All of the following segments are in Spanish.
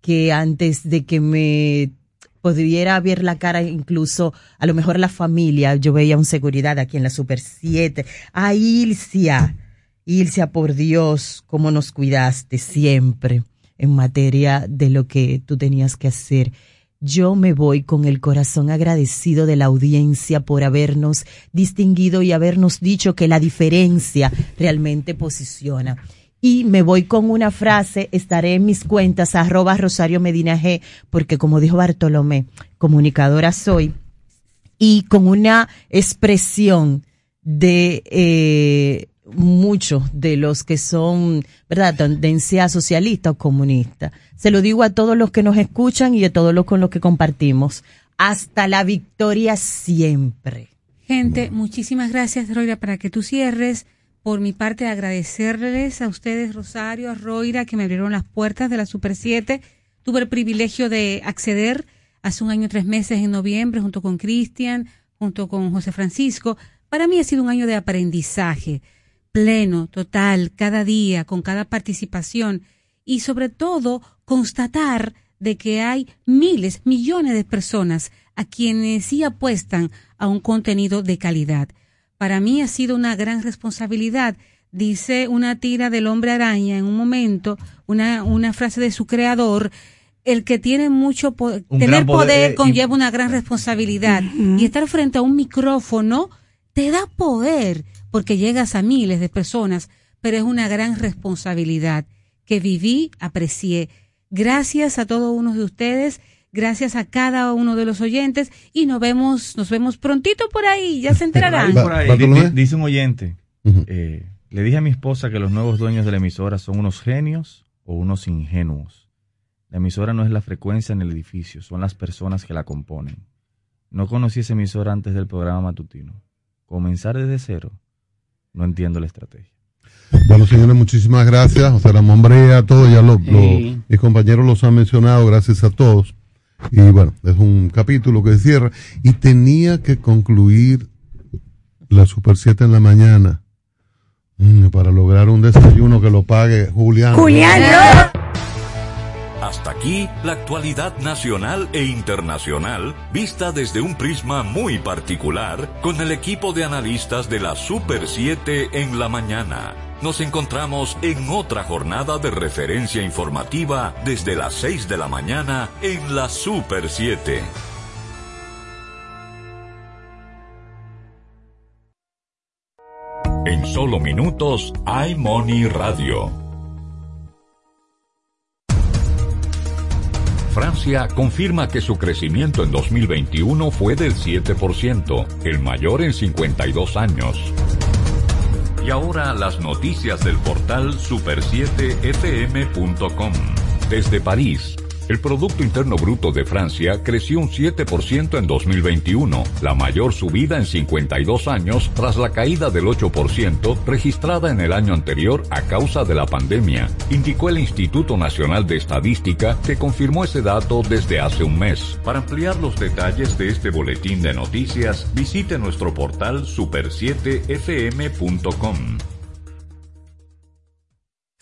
que antes de que me pudiera ver la cara incluso a lo mejor la familia, yo veía un seguridad aquí en la Super 7. A Ilcia, Ilcia, por Dios, cómo nos cuidaste siempre en materia de lo que tú tenías que hacer. Yo me voy con el corazón agradecido de la audiencia por habernos distinguido y habernos dicho que la diferencia realmente posiciona. Y me voy con una frase, estaré en mis cuentas, arroba Rosario Medina G, porque como dijo Bartolomé, comunicadora soy, y con una expresión de eh, muchos de los que son, ¿verdad?, tendencia socialista o comunista. Se lo digo a todos los que nos escuchan y a todos los con los que compartimos. Hasta la victoria siempre. Gente, muchísimas gracias, Roira, para que tú cierres. Por mi parte, agradecerles a ustedes, Rosario, a Roira, que me abrieron las puertas de la Super 7. Tuve el privilegio de acceder hace un año, tres meses, en noviembre, junto con Cristian, junto con José Francisco. Para mí ha sido un año de aprendizaje pleno, total, cada día, con cada participación y sobre todo constatar de que hay miles, millones de personas a quienes sí apuestan a un contenido de calidad. Para mí ha sido una gran responsabilidad. Dice una tira del hombre araña en un momento, una, una frase de su creador, el que tiene mucho poder, tener poder, eh, conlleva una gran responsabilidad. Y estar frente a un micrófono te da poder porque llegas a miles de personas, pero es una gran responsabilidad que viví, aprecié. Gracias a todos uno de ustedes, gracias a cada uno de los oyentes y nos vemos, nos vemos prontito por ahí, ya se enterarán. Dice un oyente, eh, le dije a mi esposa que los nuevos dueños de la emisora son unos genios o unos ingenuos. La emisora no es la frecuencia en el edificio, son las personas que la componen. No conocí esa emisora antes del programa matutino. Comenzar desde cero no entiendo la estrategia. Bueno, señores, muchísimas gracias. O sea, la Mombrea, todo, ya lo, mis compañeros los han mencionado, gracias a todos. Y bueno, es un capítulo que cierra. Y tenía que concluir la Super 7 en la mañana mm, para lograr un desayuno que lo pague Julián. Julián, hasta aquí la actualidad nacional e internacional vista desde un prisma muy particular con el equipo de analistas de la Super 7 en la mañana. Nos encontramos en otra jornada de referencia informativa desde las 6 de la mañana en la Super 7. En solo minutos, iMoney Radio Francia confirma que su crecimiento en 2021 fue del 7%, el mayor en 52 años. Y ahora las noticias del portal super7fm.com. Desde París, el Producto Interno Bruto de Francia creció un 7% en 2021, la mayor subida en 52 años tras la caída del 8% registrada en el año anterior a causa de la pandemia, indicó el Instituto Nacional de Estadística que confirmó ese dato desde hace un mes. Para ampliar los detalles de este boletín de noticias, visite nuestro portal super7fm.com.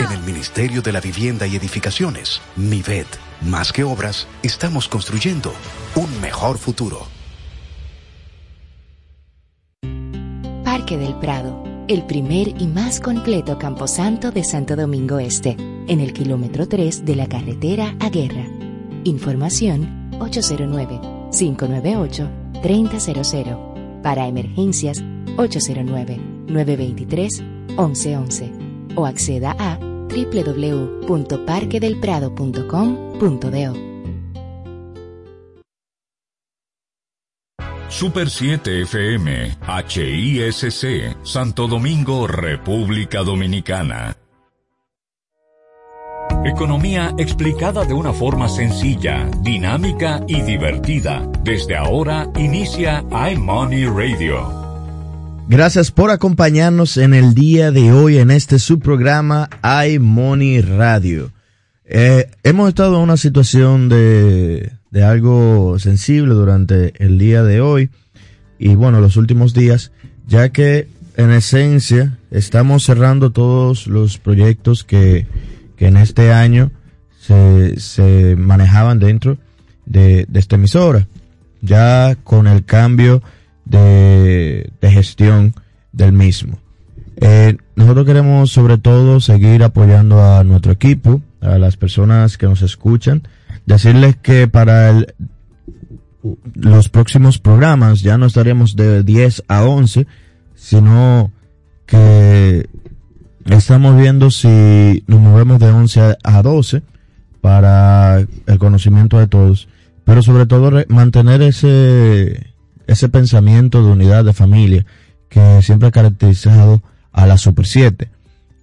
En el Ministerio de la Vivienda y Edificaciones, MIVED, más que obras, estamos construyendo un mejor futuro. Parque del Prado el primer y más completo camposanto de Santo Domingo Este, en el kilómetro 3 de la carretera a Guerra. Información 809-598-3000. Para emergencias 809-923-1111 o acceda a www.parquedelprado.com.do. Super 7 FM, HISC, Santo Domingo, República Dominicana. Economía explicada de una forma sencilla, dinámica y divertida. Desde ahora inicia iMoney Radio. Gracias por acompañarnos en el día de hoy en este subprograma iMoney Radio. Eh, hemos estado en una situación de, de algo sensible durante el día de hoy y bueno, los últimos días, ya que en esencia estamos cerrando todos los proyectos que, que en este año se, se manejaban dentro de, de esta emisora. Ya con el cambio de, gestión del mismo. Eh, nosotros queremos sobre todo seguir apoyando a nuestro equipo, a las personas que nos escuchan, decirles que para los próximos programas ya no estaremos de 10 a 11, sino que estamos viendo si nos movemos de 11 a 12 para el conocimiento de todos, pero sobre todo mantener ese ese pensamiento de unidad de familia que siempre ha caracterizado a la Super 7.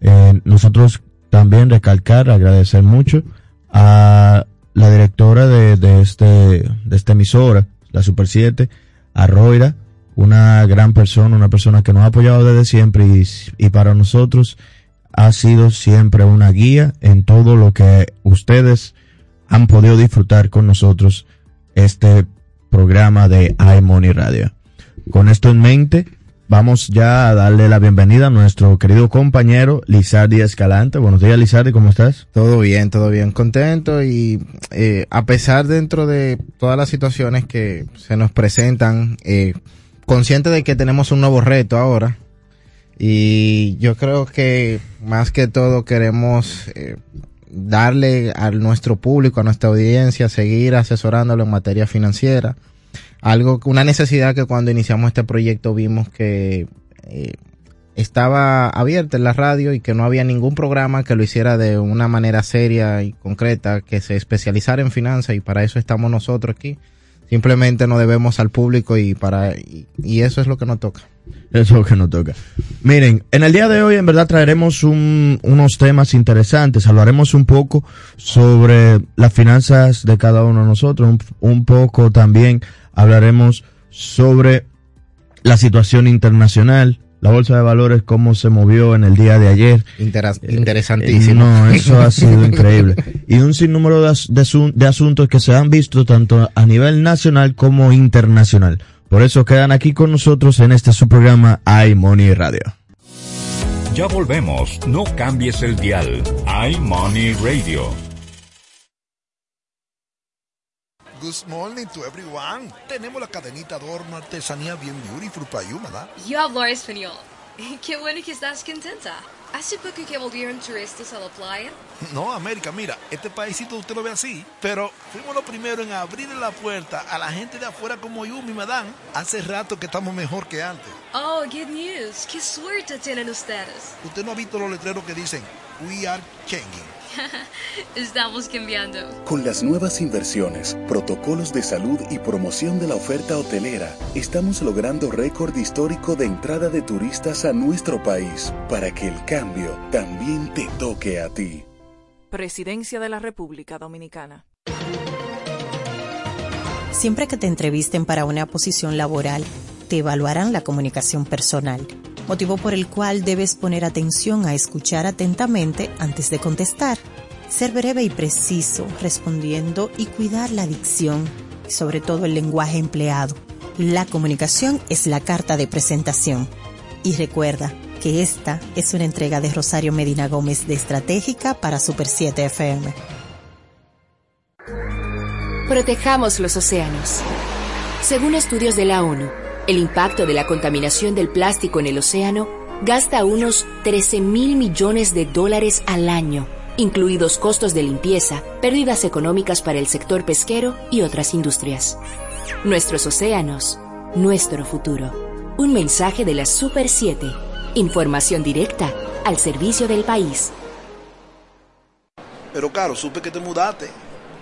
Eh, nosotros también recalcar, agradecer mucho a la directora de, de, este, de esta emisora, la Super 7, a Roira, una gran persona, una persona que nos ha apoyado desde siempre y, y para nosotros ha sido siempre una guía en todo lo que ustedes han podido disfrutar con nosotros este programa de iMoney Radio. Con esto en mente, vamos ya a darle la bienvenida a nuestro querido compañero Lizardi Escalante. Buenos días, Lizardi, ¿cómo estás? Todo bien, todo bien, contento y eh, a pesar dentro de todas las situaciones que se nos presentan, eh, consciente de que tenemos un nuevo reto ahora y yo creo que más que todo queremos eh, darle a nuestro público, a nuestra audiencia, seguir asesorándolo en materia financiera. Algo, una necesidad que cuando iniciamos este proyecto vimos que eh, estaba abierta en la radio y que no había ningún programa que lo hiciera de una manera seria y concreta, que se especializara en finanzas y para eso estamos nosotros aquí. Simplemente nos debemos al público y para y, y eso es lo que nos toca. Eso es lo que nos toca. Miren, en el día de hoy en verdad traeremos un, unos temas interesantes. Hablaremos un poco sobre las finanzas de cada uno de nosotros. Un, un poco también hablaremos sobre la situación internacional. La bolsa de valores, cómo se movió en el día de ayer. Inter interesantísimo. Eh, no, eso ha sido increíble. Y un sinnúmero de asuntos que se han visto tanto a nivel nacional como internacional. Por eso quedan aquí con nosotros en este su programa iMoney Radio. Ya volvemos, no cambies el dial. iMoney Radio. Good morning to everyone. Tenemos la cadenita adorno artesanía bien beautiful para you, ¿verdad? Yo hablo español. Qué bueno que estás contenta. ¿Hace poco que volvieron turistas a la playa? No, América, mira, este paísito usted lo ve así, pero fuimos los primeros en abrirle la puerta a la gente de afuera como yo, mi madame. Hace rato que estamos mejor que antes. Oh, good news. Qué suerte tienen ustedes. Usted no ha visto los letreros que dicen, We are changing. Estamos cambiando. Con las nuevas inversiones, protocolos de salud y promoción de la oferta hotelera, estamos logrando récord histórico de entrada de turistas a nuestro país para que el cambio también te toque a ti. Presidencia de la República Dominicana. Siempre que te entrevisten para una posición laboral, te evaluarán la comunicación personal, motivo por el cual debes poner atención a escuchar atentamente antes de contestar, ser breve y preciso respondiendo y cuidar la dicción y sobre todo el lenguaje empleado. La comunicación es la carta de presentación. Y recuerda que esta es una entrega de Rosario Medina Gómez de Estratégica para Super 7 FM. Protejamos los océanos. Según estudios de la ONU, el impacto de la contaminación del plástico en el océano gasta unos 13 mil millones de dólares al año, incluidos costos de limpieza, pérdidas económicas para el sector pesquero y otras industrias. Nuestros océanos, nuestro futuro. Un mensaje de la Super 7. Información directa al servicio del país. Pero Caro, supe que te mudaste.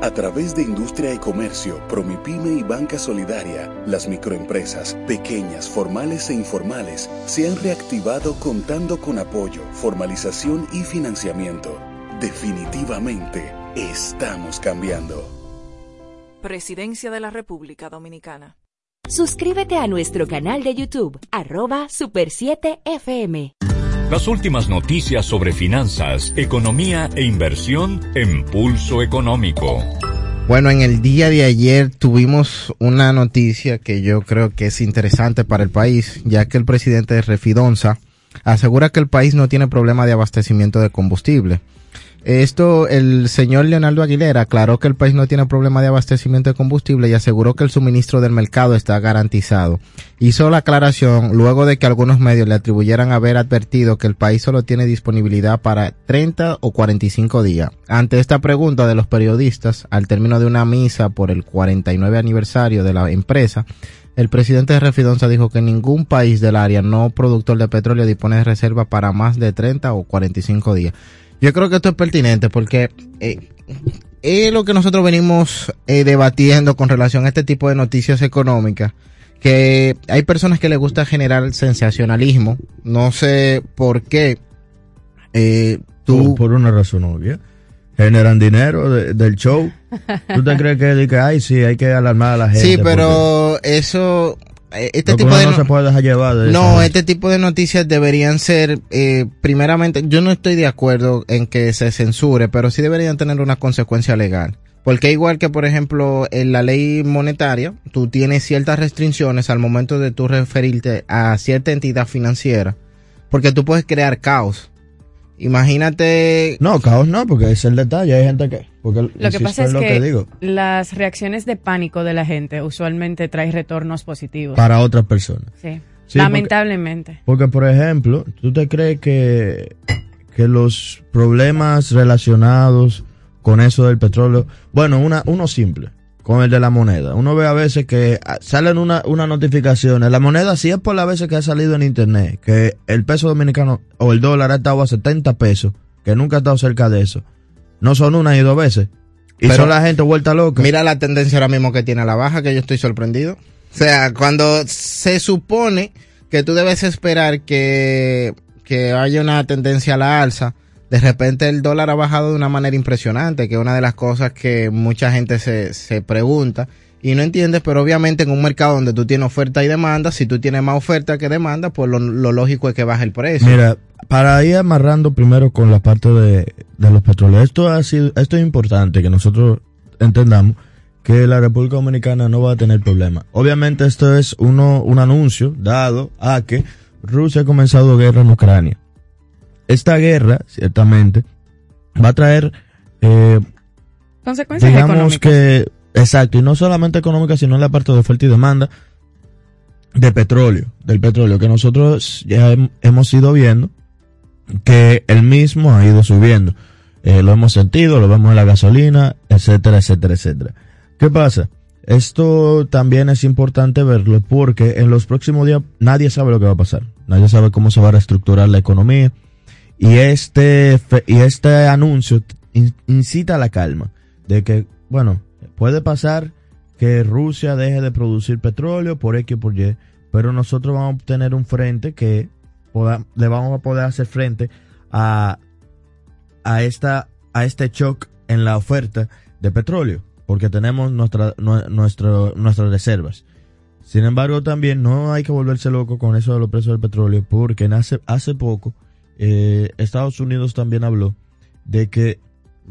A través de Industria y Comercio, Promipyme y Banca Solidaria, las microempresas, pequeñas, formales e informales, se han reactivado contando con apoyo, formalización y financiamiento. Definitivamente, estamos cambiando. Presidencia de la República Dominicana. Suscríbete a nuestro canal de YouTube, arroba Super 7 FM. Las últimas noticias sobre finanzas, economía e inversión en Pulso Económico. Bueno, en el día de ayer tuvimos una noticia que yo creo que es interesante para el país, ya que el presidente de Refidonza asegura que el país no tiene problema de abastecimiento de combustible. Esto, el señor Leonardo Aguilera aclaró que el país no tiene problema de abastecimiento de combustible y aseguró que el suministro del mercado está garantizado. Hizo la aclaración luego de que algunos medios le atribuyeran haber advertido que el país solo tiene disponibilidad para 30 o 45 días. Ante esta pregunta de los periodistas, al término de una misa por el 49 aniversario de la empresa, el presidente de Refidonza dijo que ningún país del área no productor de petróleo dispone de reserva para más de 30 o 45 días. Yo creo que esto es pertinente porque eh, es lo que nosotros venimos eh, debatiendo con relación a este tipo de noticias económicas. Que hay personas que les gusta generar sensacionalismo. No sé por qué. Eh, tú. Por, una razón obvia. Generan dinero de- del show. ¿Tú te crees que, que, ay, sí, hay que alarmar a la gente? Sí, pero eso. Eh, Este tipo de no no- se puede dejar llevar de No, eso. este tipo de noticias deberían ser, eh, primeramente, yo no estoy de acuerdo en que se censure, pero sí deberían tener una consecuencia legal. Porque igual que, por ejemplo, en la ley monetaria, tú tienes ciertas restricciones al momento de tú referirte a cierta entidad financiera, porque tú puedes crear caos. Imagínate... No, caos no, porque es el detalle. Hay gente que... Porque Lo que pasa es lo que, digo. las reacciones de pánico de la gente usualmente traen retornos positivos. Para otras personas. Sí. Sí, Lamentablemente. Porque, por ejemplo, ¿tú te crees que, que los problemas relacionados con eso del petróleo, bueno, una, uno simple, con el de la moneda. Uno ve a veces que ah, salen una, una notificación. La moneda, si es por las veces que ha salido en internet, que el peso dominicano o el dólar ha estado a 70 pesos, que nunca ha estado cerca de eso. No son una y dos veces. Y Pero son la gente vuelta loca. Mira la tendencia ahora mismo que tiene a la baja, que yo estoy sorprendido. O sea, cuando se supone que tú debes esperar que, que haya una tendencia a la alza, de repente el dólar ha bajado de una manera impresionante, que es una de las cosas que mucha gente se, se pregunta y no entiendes, pero obviamente en un mercado donde tú tienes oferta y demanda, si tú tienes más oferta que demanda, pues lo, lógico es que baje el precio. Mira, para ir amarrando primero con la parte de, de los petróleos, esto ha sido, esto es importante que nosotros entendamos que la República Dominicana no va a tener problema. Obviamente esto es uno, un anuncio dado a que Rusia ha comenzado guerra en Ucrania. Esta guerra, ciertamente, va a traer, eh, Consecuencias digamos económicas. que, exacto, y no solamente económica, sino en la parte de oferta y demanda de petróleo, del petróleo, que nosotros ya hem- hemos ido viendo que el mismo ha ido subiendo. Eh, lo hemos sentido, lo vemos en la gasolina, etcétera, etcétera, etcétera. ¿Qué pasa? Esto también es importante verlo porque en los próximos días nadie sabe lo que va a pasar. Nadie sabe cómo se va a reestructurar la economía. Y este, y este anuncio in- incita a la calma de que, bueno, puede pasar que Rusia deje de producir petróleo por X o por Y, pero nosotros vamos a tener un frente que le vamos a poder hacer frente a, a, esta, a este shock en la oferta de petróleo, porque tenemos nuestras reservas. Sin embargo, también no hay que volverse loco con eso de los precios del petróleo, porque hace, hace poco eh, Estados Unidos también habló de que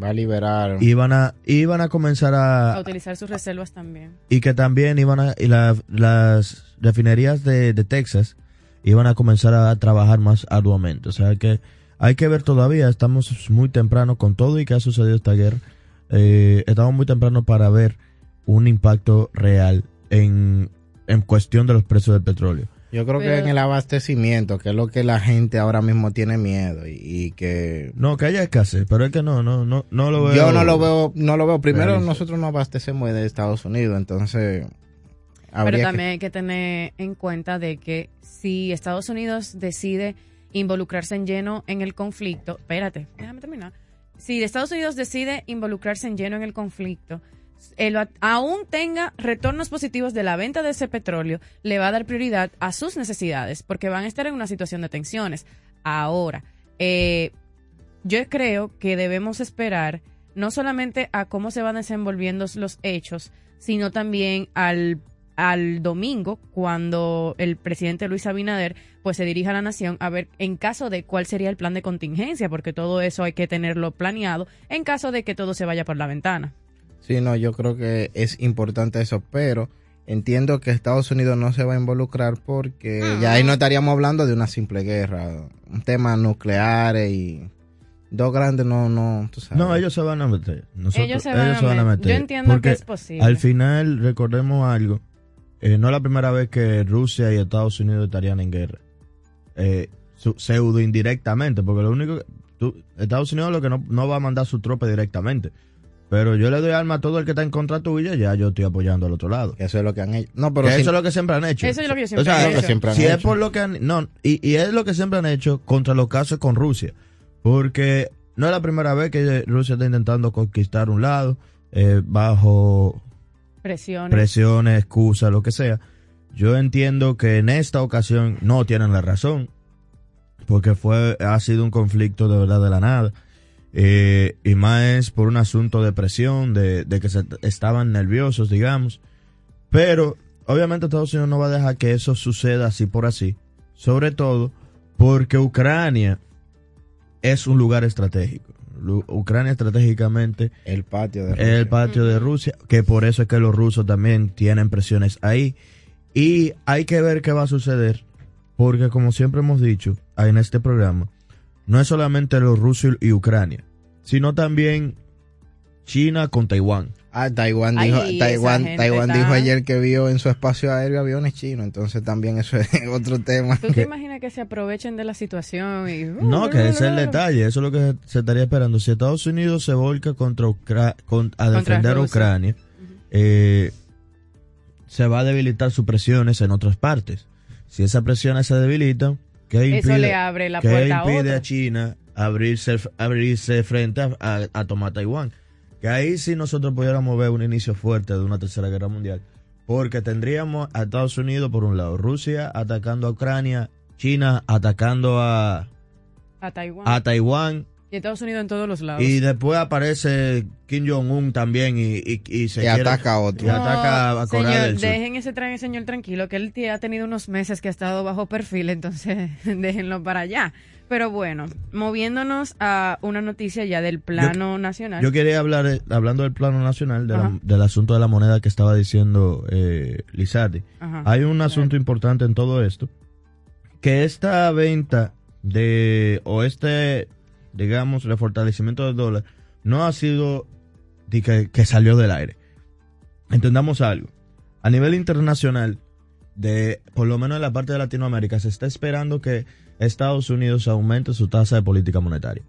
Va a liberar. Iban a, iban a comenzar a, A utilizar sus reservas también. y que también iban a, y la- las refinerías de, de Texas iban a comenzar a trabajar más arduamente. O sea que hay que ver todavía, estamos muy temprano con todo y que ha sucedido esta guerra. Eh, estamos muy temprano para ver un impacto real en, en cuestión de los precios del petróleo. Yo creo que en el abastecimiento, que es lo que la gente ahora mismo tiene miedo y, y que No, que haya escasez, pero es que no, no, no, no lo veo. yo no lo veo, no lo veo. Primero nosotros no abastecemos de Estados Unidos, entonces Pero que- también hay que tener en cuenta de que si Estados Unidos decide involucrarse en lleno en el conflicto, espérate, déjame terminar. Si Estados Unidos decide involucrarse en lleno en el conflicto, aún tenga retornos positivos de la venta de ese petróleo, le va a dar prioridad a sus necesidades, porque van a estar en una situación de tensiones. Ahora, eh, yo creo que debemos esperar no solamente a cómo se van desenvolviendo los hechos, sino también al, al domingo, cuando el presidente Luis Abinader pues se dirija a la nación a ver en caso de cuál sería el plan de contingencia, porque todo eso hay que tenerlo planeado en caso de que todo se vaya por la ventana. Sí, no, yo creo que es importante eso, pero entiendo que Estados Unidos no se va a involucrar porque ya ahí no estaríamos hablando de una simple guerra, un tema nuclear y dos grandes no, no, tú sabes. No, ellos se van a meter. Nosotros- Ellos se van a met- yo entiendo Porque que es posible. Al final, recordemos algo. eh, no es la primera vez que Rusia y Estados Unidos estarían en guerra. Eh, su- pseudo indirectamente, porque lo único que. tú- Estados Unidos lo que no, no va a mandar su tropa directamente. Pero yo le doy arma a todo el que está en contra tuya, ya yo estoy apoyando al otro lado. Eso es lo que han hecho. No, pero Que si- eso es lo que siempre han hecho. Eso es lo que yo siempre O sea, he hecho. siempre han si es hecho. por lo que han, no, y, y es lo que siempre han hecho contra los casos con Rusia. Porque no es la primera vez que Rusia está intentando conquistar un lado, eh, bajo Presiones. presiones, excusas, lo que sea. Yo entiendo que en esta ocasión no tienen la razón, porque fue, ha sido un conflicto de verdad de la nada. Eh, y más es por un asunto de presión, de, de que se estaban nerviosos, digamos. Pero obviamente Estados Unidos no va a dejar que eso suceda así por así. Sobre todo porque Ucrania es un lugar estratégico. Ucrania estratégicamente el patio de es Rusia. el patio de Rusia, que por eso es que los rusos también tienen presiones ahí. Y hay que ver qué va a suceder, porque como siempre hemos dicho en este programa, no es solamente los rusos y Ucrania, sino también China con Taiwán. Ah, Taiwán dijo, Taiwán, Taiwán dijo ayer que vio en su espacio aéreo aviones chinos, entonces también eso es otro tema. ¿Tú te imaginas que se aprovechen de la situación y... No, que ese es el detalle, eso es lo que se estaría esperando. Si Estados Unidos se volca contra, Ucra- con- a Contra defender a. Ucrania, eh, se va a debilitar sus presiones en otras partes. Si esas presiones se debilitan, ¿qué Eso impide, le abre la qué puerta a impide otro. a China abrirse, abrirse frente a, a- a tomar Taiwán? Que ahí sí nosotros pudiéramos ver un inicio fuerte de una tercera guerra mundial. Porque tendríamos a Estados Unidos por un lado, Rusia atacando a Ucrania, China atacando a, A Taiwán. a Taiwán y Estados Unidos en todos los lados. y después aparece Kim Jong-un también y, y, y se Y quiere- ataca a otro. y ataca a Corea señor, del Sur. dejen ese tran- señor tranquilo, que él ha tenido unos meses que ha estado bajo perfil, entonces déjenlo para allá. Pero bueno, moviéndonos a una noticia ya del plano nacional. Yo quería hablar, eh, hablando del plano nacional, de la- Ajá. del asunto de la moneda que estaba diciendo eh, Lizardi. Ajá. Hay un asunto importante en todo esto, que esta venta de, o este, digamos, refortalecimiento del dólar, no ha sido de que, que salió del aire. Entendamos algo. A nivel internacional, de, por lo menos en la parte de Latinoamérica, se está esperando que Estados Unidos aumente su tasa de política monetaria.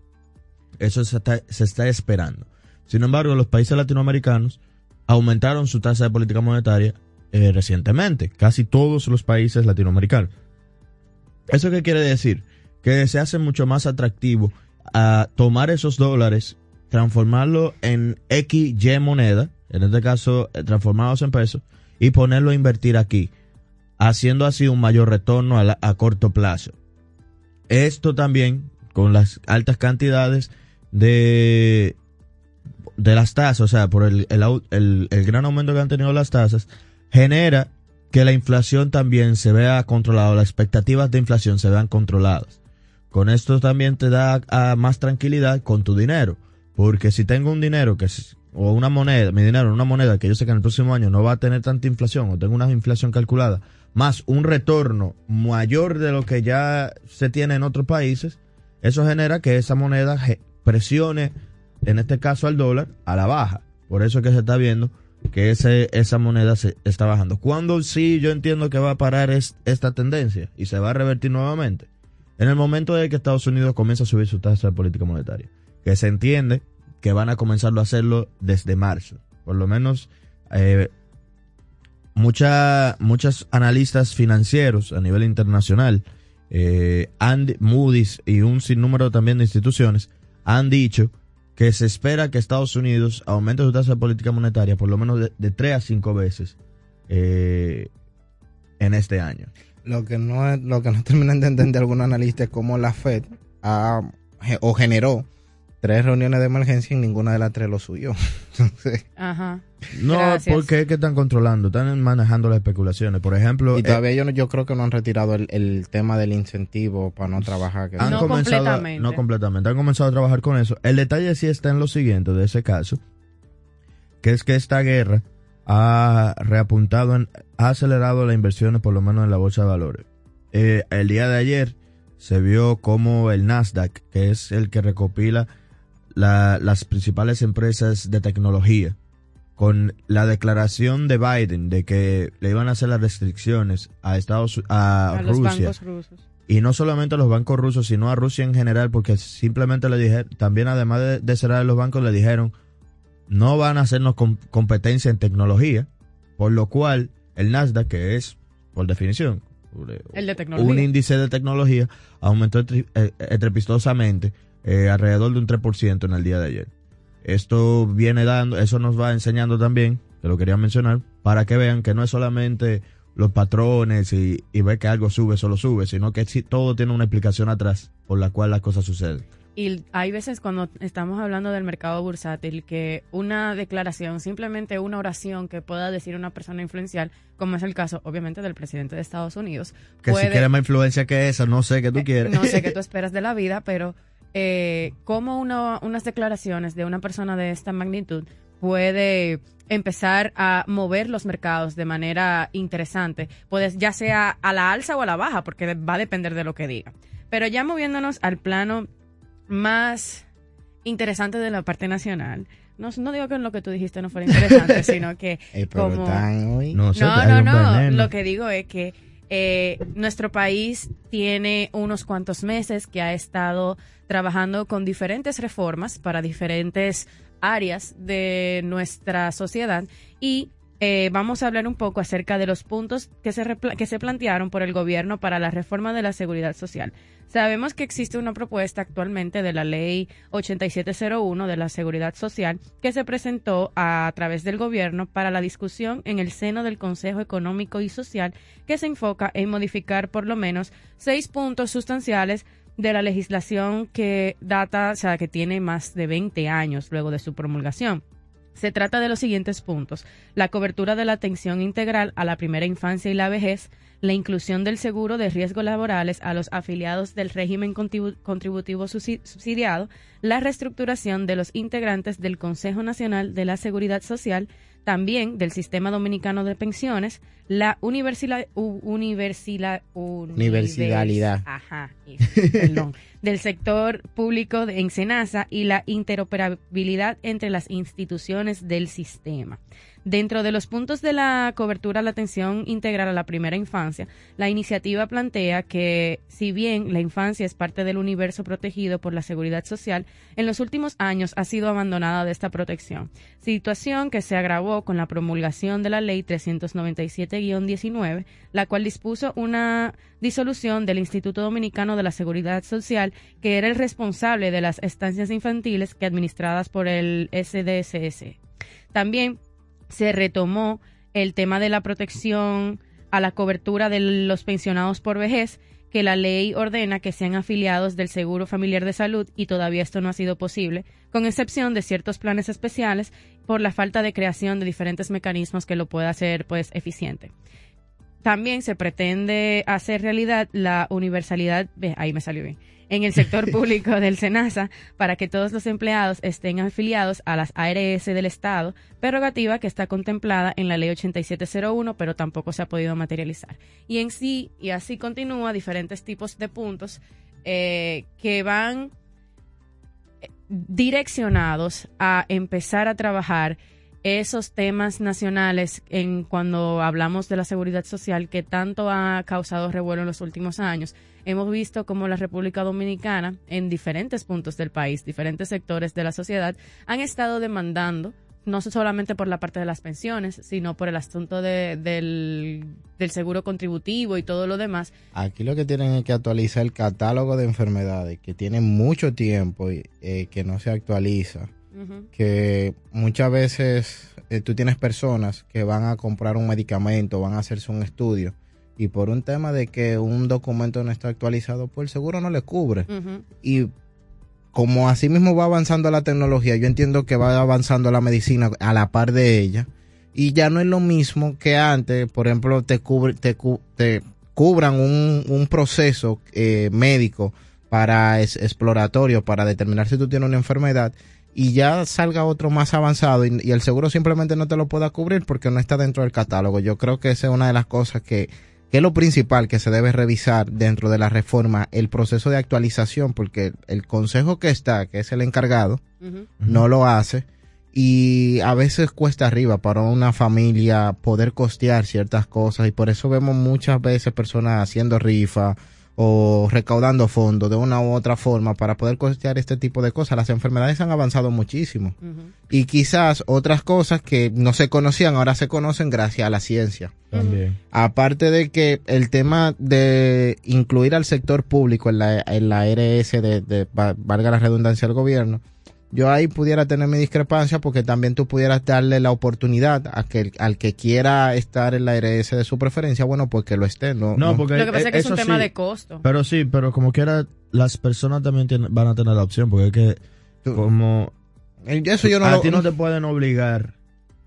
Eso se está, se está esperando. Sin embargo, los países latinoamericanos aumentaron su tasa de política monetaria eh, recientemente. Casi todos los países latinoamericanos. ¿Eso qué quiere decir? Que se hace mucho más atractivo a tomar esos dólares, transformarlo en XY moneda, en este caso eh, transformados en pesos, y ponerlo a invertir aquí, haciendo así un mayor retorno a, la- a corto plazo. Esto también, con las altas cantidades de, de las tasas, o sea, por el, el- el gran aumento que han tenido las tasas, genera que la inflación también se vea controlada, las expectativas de inflación se vean controladas. Con esto también te da más tranquilidad con tu dinero, Porque si tengo un dinero que o una moneda, mi dinero una moneda que yo sé que en el próximo año no va a tener tanta inflación o tengo una inflación calculada, más un retorno mayor de lo que ya se tiene en otros países, eso genera que esa moneda presione, en este caso al dólar, a la baja. Por eso es que se está viendo que ese, esa moneda se está bajando. ¿Cuándo sí yo entiendo que va a parar es- esta tendencia y se va a revertir nuevamente? En el momento de que Estados Unidos comienza a subir su tasa de política monetaria, que se entiende que van a comenzarlo a hacerlo desde marzo. Por lo menos eh, muchos analistas financieros a nivel internacional, eh, Moody's y un sinnúmero también de instituciones han dicho que se espera que Estados Unidos aumente su tasa de política monetaria por lo menos de, de 3 a 5 veces eh, en este año. Lo que no es- lo que no terminan de entender algunos analistas es cómo la Fed ha, o generó tres reuniones de emergencia y ninguna de las tres lo subió. Entonces, Ajá. No, Gracias. porque es que están controlando, están manejando las especulaciones. Por ejemplo, y eh, todavía yo, no- yo creo que no han retirado el, el tema del incentivo para no trabajar. que- han comenzado, no completamente, han comenzado a trabajar con eso. El detalle sí está en lo siguiente de ese caso, que es que esta guerra ha reapuntado, en- ha acelerado las inversiones por lo menos en la bolsa de valores. Eh, el día de ayer se vio como el Nasdaq, que es el que recopila la- las principales empresas de tecnología, con la declaración de Biden de que le iban a hacer las restricciones a Estados a, A los Rusia bancos rusos. y no solamente a los bancos rusos, sino a Rusia en general, porque simplemente le dijeron, también además de, de cerrar los bancos, le dijeron, no van a hacernos com- competencia en tecnología, por lo cual el Nasdaq, que es, por definición, El de un índice de tecnología, aumentó etri- eh, estrepitosamente eh, alrededor de un 3% en el día de ayer. Esto viene dando, eso nos va enseñando también, que lo quería mencionar, para que vean que no es solamente los patrones y, y ver que algo sube, solo sube, sino que todo tiene una explicación atrás por la cual las cosas suceden. Y hay veces cuando estamos hablando del mercado bursátil que una declaración, simplemente una oración que pueda decir una persona influencial, como es el caso obviamente del presidente de Estados Unidos, Que si puede- quieres más influencia que esa, no sé qué tú quieres. no sé qué tú esperas de la vida, pero eh, cómo una- unas declaraciones de una persona de esta magnitud puede empezar a mover los mercados de manera interesante, pues ya sea a la alza o a la baja, porque va a depender de lo que diga. Pero ya moviéndonos al plano más interesante de la parte nacional. No, no digo que en lo que tú dijiste no fuera interesante, sino que Eh, pero como... están hoy- No No, no. Lo que digo es que eh, nuestro país tiene unos cuantos meses que ha estado trabajando con diferentes reformas para diferentes áreas de nuestra sociedad y eh, vamos a hablar un poco acerca de los puntos que se, que se plantearon por el gobierno para la reforma de la seguridad social. Sabemos que existe una propuesta actualmente de la ley 8701 de la seguridad social que se presentó a, través del gobierno para la discusión en el seno del Consejo Económico y Social que se enfoca en modificar por lo menos seis puntos sustanciales de la legislación que data, o sea, que tiene más de 20 años luego de su promulgación. Se trata de los siguientes puntos. La cobertura de la atención integral a la primera infancia y la vejez, la inclusión del seguro de riesgos laborales a los afiliados del régimen contribu- contributivo subsi- subsidiado, la reestructuración de los integrantes del Consejo Nacional de la Seguridad Social, también del Sistema Dominicano de Pensiones, la universila- u- universila-. Ajá, perdón, del sector público de Ensenasa y la interoperabilidad entre las instituciones del sistema. Dentro de los puntos de la cobertura a la atención integral a la primera infancia, la iniciativa plantea que, si bien la infancia es parte del universo protegido por la seguridad social, en los últimos años ha sido abandonada de esta protección, situación que se agravó con la promulgación de la Ley 397-19, la cual dispuso una disolución del Instituto Dominicano de la Seguridad Social, que era el responsable de las estancias infantiles que administradas por el SDSS. También se retomó el tema de la protección a la cobertura de los pensionados por vejez, que la ley ordena que sean afiliados del Seguro Familiar de Salud y todavía esto no ha sido posible, con excepción de ciertos planes especiales por la falta de creación de diferentes mecanismos que lo pueda hacer pues eficiente. También se pretende hacer realidad la universalidad, ve, ahí me salió bien, en el sector público del SENASA para que todos los empleados estén afiliados a las ARS del Estado, prerrogativa que está contemplada en la ley 8701, pero tampoco se ha podido materializar. Y en sí, y así continúa, diferentes tipos de puntos eh, que van direccionados a empezar a trabajar esos temas nacionales en cuando hablamos de la seguridad social que tanto ha causado revuelo en los últimos años. Hemos visto como la República Dominicana en diferentes puntos del país, diferentes sectores de la sociedad han estado demandando no solamente por la parte de las pensiones, sino por el asunto de, del, del, seguro contributivo y todo lo demás. Aquí lo que tienen es que actualizar el catálogo de enfermedades, que tiene mucho tiempo y eh, que no se actualiza. Uh -huh. Que muchas veces eh, tú tienes personas que van a comprar un medicamento, van a hacerse un estudio, y por un tema de que un documento no está actualizado, pues el seguro no le cubre. Uh -huh. Y como así mismo va avanzando la tecnología, yo entiendo que va avanzando la medicina a la par de ella. Y ya no es lo mismo que antes, por ejemplo, te, cubre, te, te cubran un, un proceso eh, médico para exploratorio, para determinar si tú tienes una enfermedad, y ya salga otro más avanzado y, y el seguro simplemente no te lo pueda cubrir porque no está dentro del catálogo. Yo creo que esa es una de las cosas que que es lo principal que se debe revisar dentro de la reforma, el proceso de actualización, porque el consejo que está, que es el encargado, uh -huh. no lo hace y a veces cuesta arriba para una familia poder costear ciertas cosas y por eso vemos muchas veces personas haciendo rifa o recaudando fondos de una u otra forma para poder costear este tipo de cosas. Las enfermedades han avanzado muchísimo uh -huh. y quizás otras cosas que no se conocían ahora se conocen gracias a la ciencia. También. Aparte de que el tema de incluir al sector público en la, en la RS de, de, valga la redundancia del gobierno, yo ahí pudiera tener mi discrepancia porque también tú pudieras darle la oportunidad a que al que quiera estar en la RS de su preferencia, bueno, pues que lo esté. No, no, porque lo que pasa es que es un tema sí, de costo. Pero sí, pero como quiera, las personas también tienen, van a tener la opción porque es que tú, como eso yo no a lo, ti no te pueden obligar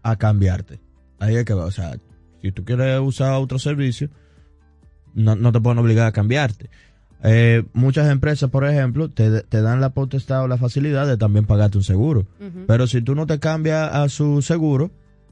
a cambiarte. Ahí es que va, o sea, si tú quieres usar otro servicio, no, no te pueden obligar a cambiarte. Eh, muchas empresas, por ejemplo, te, te, dan la potestad o la facilidad de también pagarte un seguro. Uh -huh. Pero si tú no te cambias a su seguro,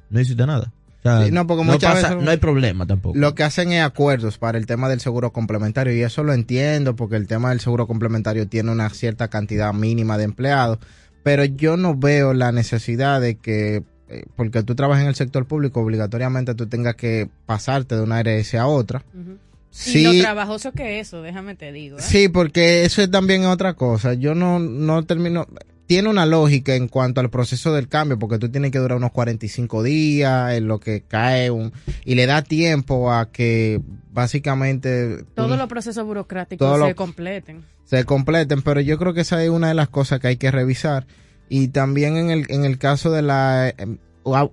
no hiciste nada. O sea, sí, no, porque no, muchas pasa, veces no hay problema tampoco. Lo que hacen es acuerdos para el tema del seguro complementario y eso lo entiendo porque el tema del seguro complementario tiene una cierta cantidad mínima de empleados, pero yo no veo la necesidad de que eh, porque tú trabajas en el sector público obligatoriamente tú tengas que pasarte de una ARS a otra. Uh -huh Sí, y lo trabajoso que eso, déjame te digo. ¿eh? Sí, porque eso es también otra cosa. Yo no, no termino. Tiene una lógica en cuanto al proceso del cambio, porque tú tienes que durar unos 45 días en lo que cae un. Y le da tiempo a que básicamente. Todos los procesos burocráticos se lo, completen. Se completen, pero yo creo que esa es una de las cosas que hay que revisar. Y también en el, en el caso de la.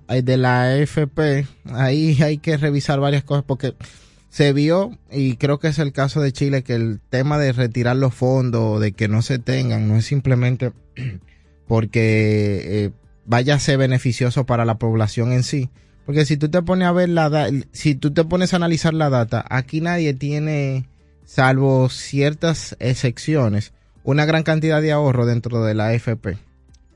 de la AFP, ahí hay que revisar varias cosas, porque se vio, y creo que es el caso de Chile, que el tema de retirar los fondos, de que no se tengan, no es simplemente porque eh, vaya a ser beneficioso para la población en sí. Porque si tú te pones a ver la si tú te pones a analizar la data, aquí nadie tiene, salvo ciertas excepciones, una gran cantidad de ahorro dentro de la AFP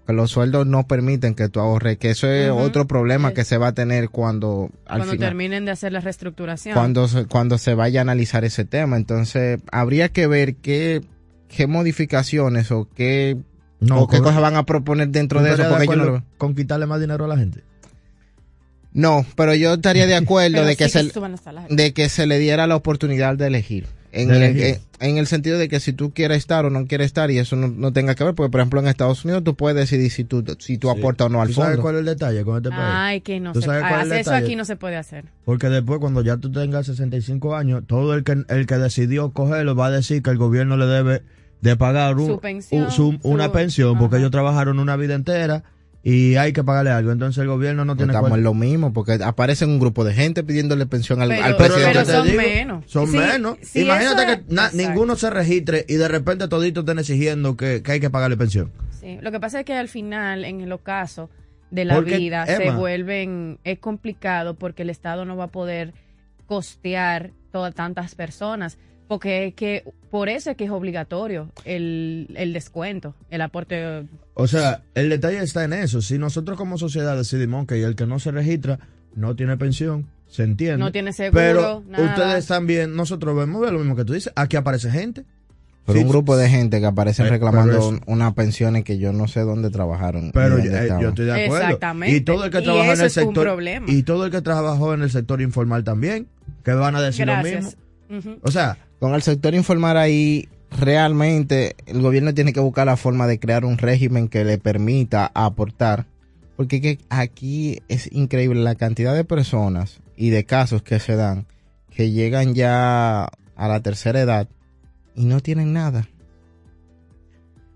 que los sueldos no permiten que tú ahorres, que eso es uh -huh. otro problema que se va a tener cuando al cuando final, terminen de hacer la reestructuración. Cuando cuando se vaya a analizar ese tema, entonces habría que ver qué qué modificaciones o qué no, o qué con, cosas van a proponer dentro de eso porque de yo no con quitarle más dinero a la gente. No, pero yo estaría de acuerdo de que sí se que de que se le diera la oportunidad de elegir. En el, en, en, el sentido de que si tú quieres estar o no quieres estar y eso no, no, tenga que ver, porque por ejemplo en Estados Unidos tú puedes decidir si tú, si tú sí. aportas o no al ¿Tú fondo. ¿Sabes cuál es el detalle con este país? Ay, que no se puede. Eso aquí no se puede hacer. Porque después cuando ya tú tengas 65 años, todo el que, el que decidió cogerlo va a decir que el gobierno le debe de pagar un, su pensión, un, su, una su, pensión porque ajá. ellos trabajaron una vida entera y hay que pagarle algo. Entonces el gobierno no tiene Estamos en lo mismo, porque aparecen un grupo de gente pidiéndole pensión al, pero, al presidente. Pero son digo, menos. Son sí, menos. Sí, Imagínate que na, ninguno se registre y de repente todito estén exigiendo que, que, hay que pagarle pensión. Sí, lo que pasa es que al final, en los casos de la porque, vida, Emma, se vuelven, es complicado porque el Estado no va a poder costear todas tantas personas Porque es que por eso es que es obligatorio el, el descuento, el aporte. O sea, el detalle está en eso. Si nosotros como sociedad decidimos que el que no se registra no tiene pensión, se entiende. No tiene seguro, Pero nada. ustedes también, nosotros vemos lo mismo que tú dices. Aquí aparece gente. Pero Sí, un grupo de gente que aparecen Eh, reclamando unas pensiones que yo no sé dónde trabajaron. Pero dónde eh, yo estoy de acuerdo. Exactamente. Y todo el que Y trabaja en el sector y todo el que trabajó en el sector informal también, que van a decir lo mismo. O sea, Con el sector informal ahí, realmente el gobierno tiene que buscar la forma de crear un régimen que le permita aportar. Porque que aquí es increíble la cantidad de personas y de casos que se dan que llegan ya a la tercera edad y no tienen nada.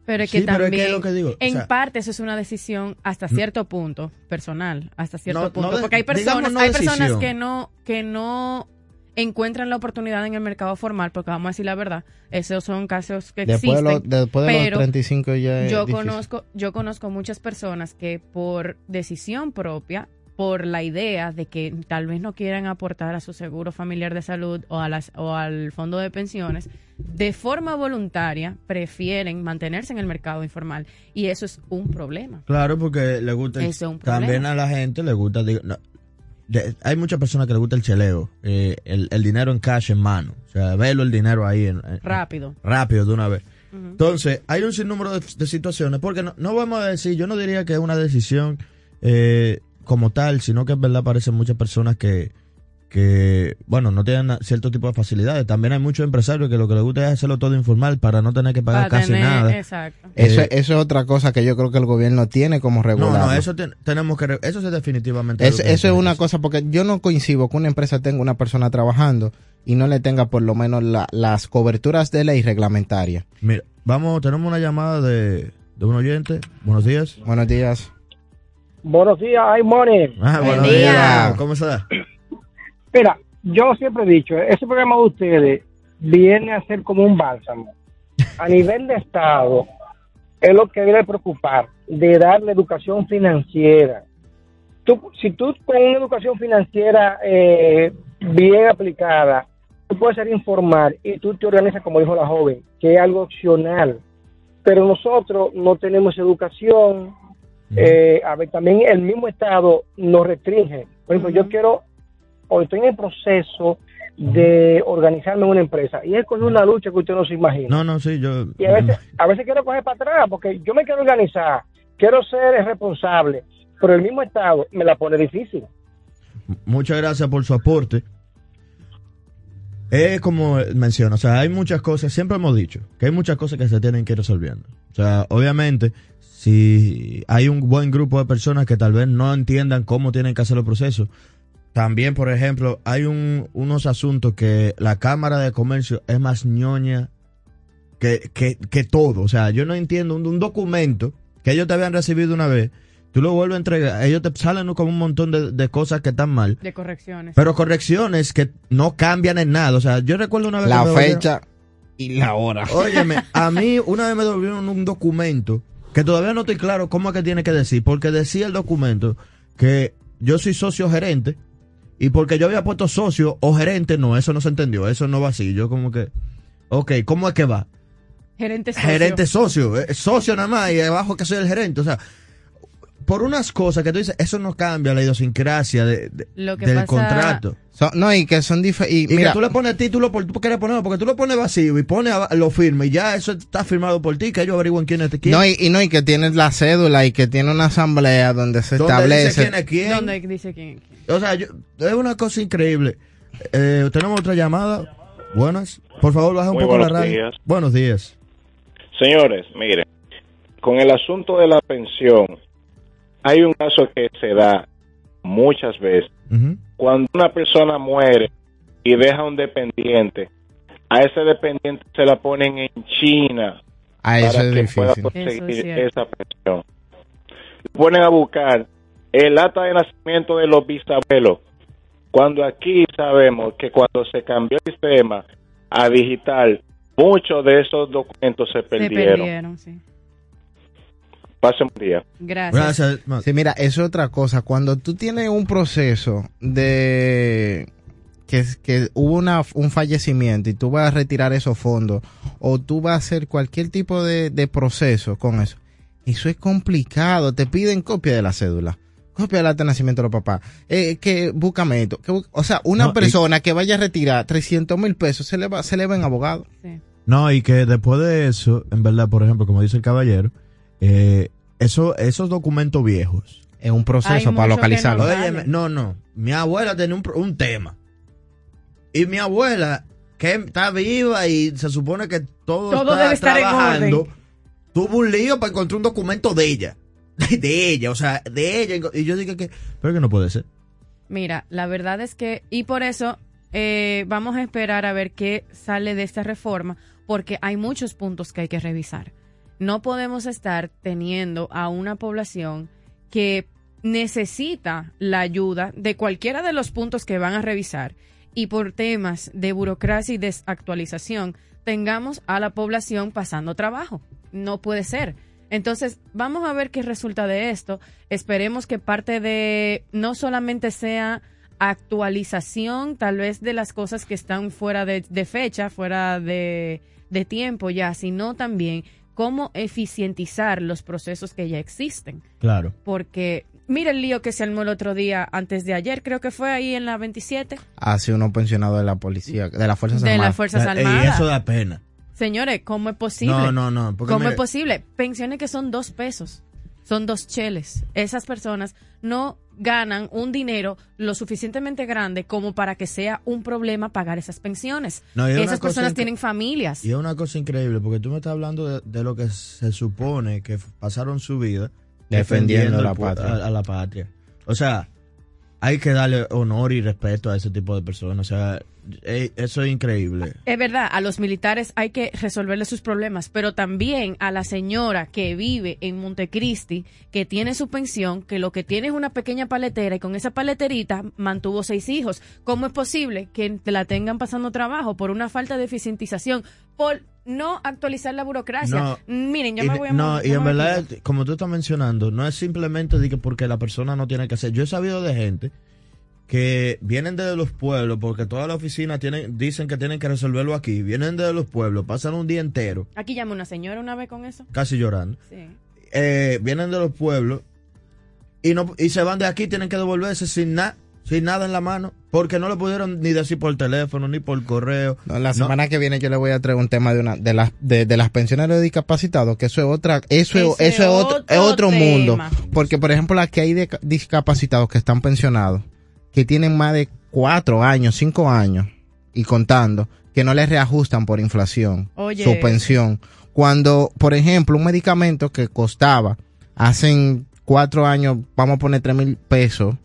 Pero es Sí, que pero es que también, es lo que digo, o en sea- parte, eso es una decisión hasta cierto punto, personal, hasta cierto No, no punto. de- porque hay personas, no hay personas que no, que no encuentran la oportunidad en el mercado formal, porque vamos a decir la verdad, esos son casos que Después de, existen. los, después de pero los 35 ya es yo difícil. conozco, yo conozco muchas personas que por decisión propia, por la idea de que tal vez no quieran aportar a su seguro familiar de salud o a las o al fondo de pensiones, de forma voluntaria prefieren mantenerse en el mercado informal y eso es un problema. claro, porque le gusta. Eso es un problema. también a la gente le gusta. digo, no, de- hay muchas personas que le gusta el cheleo, eh, el, el dinero en cash en mano. O sea, verlo el dinero ahí en, en- Rápido. rápido de una vez. Entonces, hay un sinnúmero de, de situaciones, porque no, no vamos a decir, yo no diría que es una decisión eh, como tal, sino que en verdad aparecen muchas personas que, que, bueno, no tienen cierto tipo de facilidades. También hay muchos empresarios que lo que les gusta es hacerlo todo informal para no tener que pagar Para casi tener- nada. exacto. Eso, Eh, eso es otra cosa que yo creo que el gobierno tiene como no, regular. no, eso ten- tenemos que, eso es definitivamente. Es- algo que eso es una cosa, porque yo no coincido que una empresa tenga una persona trabajando y no le tenga por lo menos la- las coberturas de ley reglamentarias. Mira, vamos, tenemos una llamada de, de un oyente. Buenos días. Buenos días. Buenos días, hay money. Ah, buenos días. ¿Cómo se da? Mira, yo siempre he dicho, ese programa de ustedes viene a ser como un bálsamo. A nivel de Estado, es lo que debe preocupar, de darle educación financiera. Tú, si tú con una educación financiera eh, bien aplicada, tú puedes ser informal y tú te organizas, como dijo la joven, que es algo opcional. Pero nosotros no tenemos educación. eh, a ver, también el mismo Estado nos restringe. Por ejemplo, yo quiero, o estoy en el proceso de organizarme en una empresa y es con una lucha que usted no se imagina. No, no, sí, yo. Y a veces, a veces quiero coger para atrás porque yo me quiero organizar, quiero ser responsable, pero el mismo Estado me la pone difícil. Muchas gracias por su aporte. Es como menciona, o sea, hay muchas cosas, siempre hemos dicho, que hay muchas cosas que se tienen que ir resolviendo. O sea, obviamente, si hay un buen grupo de personas que tal vez no entiendan cómo tienen que hacer los procesos, también, por ejemplo, hay un, unos asuntos que la Cámara de Comercio es más ñoña que, que, que todo. O sea, yo no entiendo un, un documento que ellos te habían recibido una vez, tú lo vuelves a entregar, ellos te salen como un montón de, de cosas que están mal. De correcciones. Pero correcciones que no cambian en nada. O sea, yo recuerdo una vez La que me volvieron- fecha y la hora. Óyeme, a mí una vez me devolvieron un documento que todavía no estoy claro cómo es que tiene que decir, porque decía el documento que yo soy socio gerente y porque yo había puesto socio o gerente, no, eso no se entendió, eso no va así. Yo como que, ok, ¿cómo es que va? Gerente socio. Gerente socio, eh, socio nada más y abajo que soy el gerente, o sea, por unas cosas que tú dices, eso no cambia la idiosincrasia de- de- Lo que del pasa- contrato. So- no, y que son diferentes. Y Mira, que tú le pones título por tú quieres ponerlo, porque tú lo pones vacío y pones a- lo firme y ya eso está firmado por ti, que ellos averigüen quién es quién. no, y, y no, y que tienes la cédula y que tiene una asamblea donde se Donde dice establece. quién es quién. ¿Dónde dice quién? O sea, yo- es una cosa increíble. Eh, tenemos otra llamada. Buenas. Por favor, baja un Muy poco la buenos radio. días. Buenos días. Señores, miren, con el asunto de la pensión, hay un caso que se da muchas veces. Cuando una persona muere y deja un dependiente, a ese dependiente se la ponen en China Ah, eso para es que difícil. pueda es conseguir esa pensión. Le ponen a buscar el acta de nacimiento de los bisabuelos. Cuando aquí sabemos que cuando se cambió el sistema a digital, muchos de esos documentos se Se perdieron. perdieron, sí. Pasen un día. Gracias. Sí, mira, eso es otra cosa. Cuando tú tienes un proceso de que, que hubo una, un fallecimiento y tú vas a retirar esos fondos o tú vas a hacer cualquier tipo de, de proceso con eso, eso es complicado. Te piden copia de la cédula. Copia del acta de nacimiento de los papás. Eh, que búscame esto. Que, o sea, una No, y- persona que vaya a retirar 300 mil pesos se le va, se le va en abogado. No, y que después de eso, en verdad, por ejemplo, como dice el caballero, eh, eso, esos documentos viejos. Es un proceso para mucho localizarlo. que no no, no. Mi abuela tenía un, tema. Y mi abuela, que está viva y se supone que todo, Todo está debe estar en trabajando, orden. tuvo un lío para encontrar un documento de ella. De ella, o sea, de ella. Y yo dije que, pero que no puede ser. Mira, la verdad es que, y por eso eh, vamos a esperar a ver qué sale de esta reforma, porque hay muchos puntos que hay que revisar. No podemos estar teniendo a una población que necesita la ayuda de cualquiera de los puntos que van a revisar y por temas de burocracia y desactualización tengamos a la población pasando trabajo. No puede ser. Entonces, vamos a ver qué resulta de esto. Esperemos que parte de no solamente sea actualización, tal vez de las cosas que están fuera de, de fecha, fuera de, de tiempo ya, sino también cómo eficientizar los procesos que ya existen. Claro. Porque mira el lío que se armó el otro día, antes de ayer, creo que fue ahí en la 27, Hace unos pensionados de la policía, de las Fuerzas de Armadas. las Fuerzas Armadas. Y eso da pena. Señores, ¿cómo es posible? No, no, no, porque ¿Cómo mire- es posible? Pensiones que son dos pesos, son dos cheles. Esas personas no ganan un dinero lo suficientemente grande como para que sea un problema pagar esas pensiones. No, Esas personas tienen familias. Y es una cosa increíble, porque tú me estás hablando de, de lo que se supone que pasaron su vida Defendiendo la al pu- patria. A, a la patria. O sea, hay que darle honor y respeto a ese tipo de personas. O sea, eso es increíble. Es verdad, a los militares hay que resolverle sus problemas, pero también a la señora que vive en Montecristi, que tiene su pensión, que lo que tiene es una pequeña paletera y con esa paleterita mantuvo seis hijos. ¿Cómo es posible que la tengan pasando trabajo por una falta de eficientización, por no actualizar la burocracia? No, Miren, yo y, me voy a no, y en verdad, como tú estás mencionando, no es simplemente de que porque la persona no tiene que hacer. Yo he sabido de gente que vienen desde los pueblos, porque todas las oficinas tienen, dicen que tienen que resolverlo aquí, vienen desde los pueblos, pasan un día entero, Aquí llama una señora una vez con eso. casi llorando. Sí. eh, vienen de los pueblos y no y se van de aquí, tienen que devolverse sin nada, sin nada en la mano, porque no lo pudieron ni decir por teléfono ni por correo. No, la semana que viene yo le voy a traer un tema de una de las de, de las pensiones de los discapacitados, que eso es otra, eso es, eso es otro, otro es otro mundo. Porque por ejemplo aquí hay de- discapacitados que están pensionados, que tienen más de cuatro años, cinco años y contando, que no les reajustan por inflación Oye. su pensión. Cuando, por ejemplo, un medicamento que costaba hace cuatro años, vamos a poner tres mil pesos,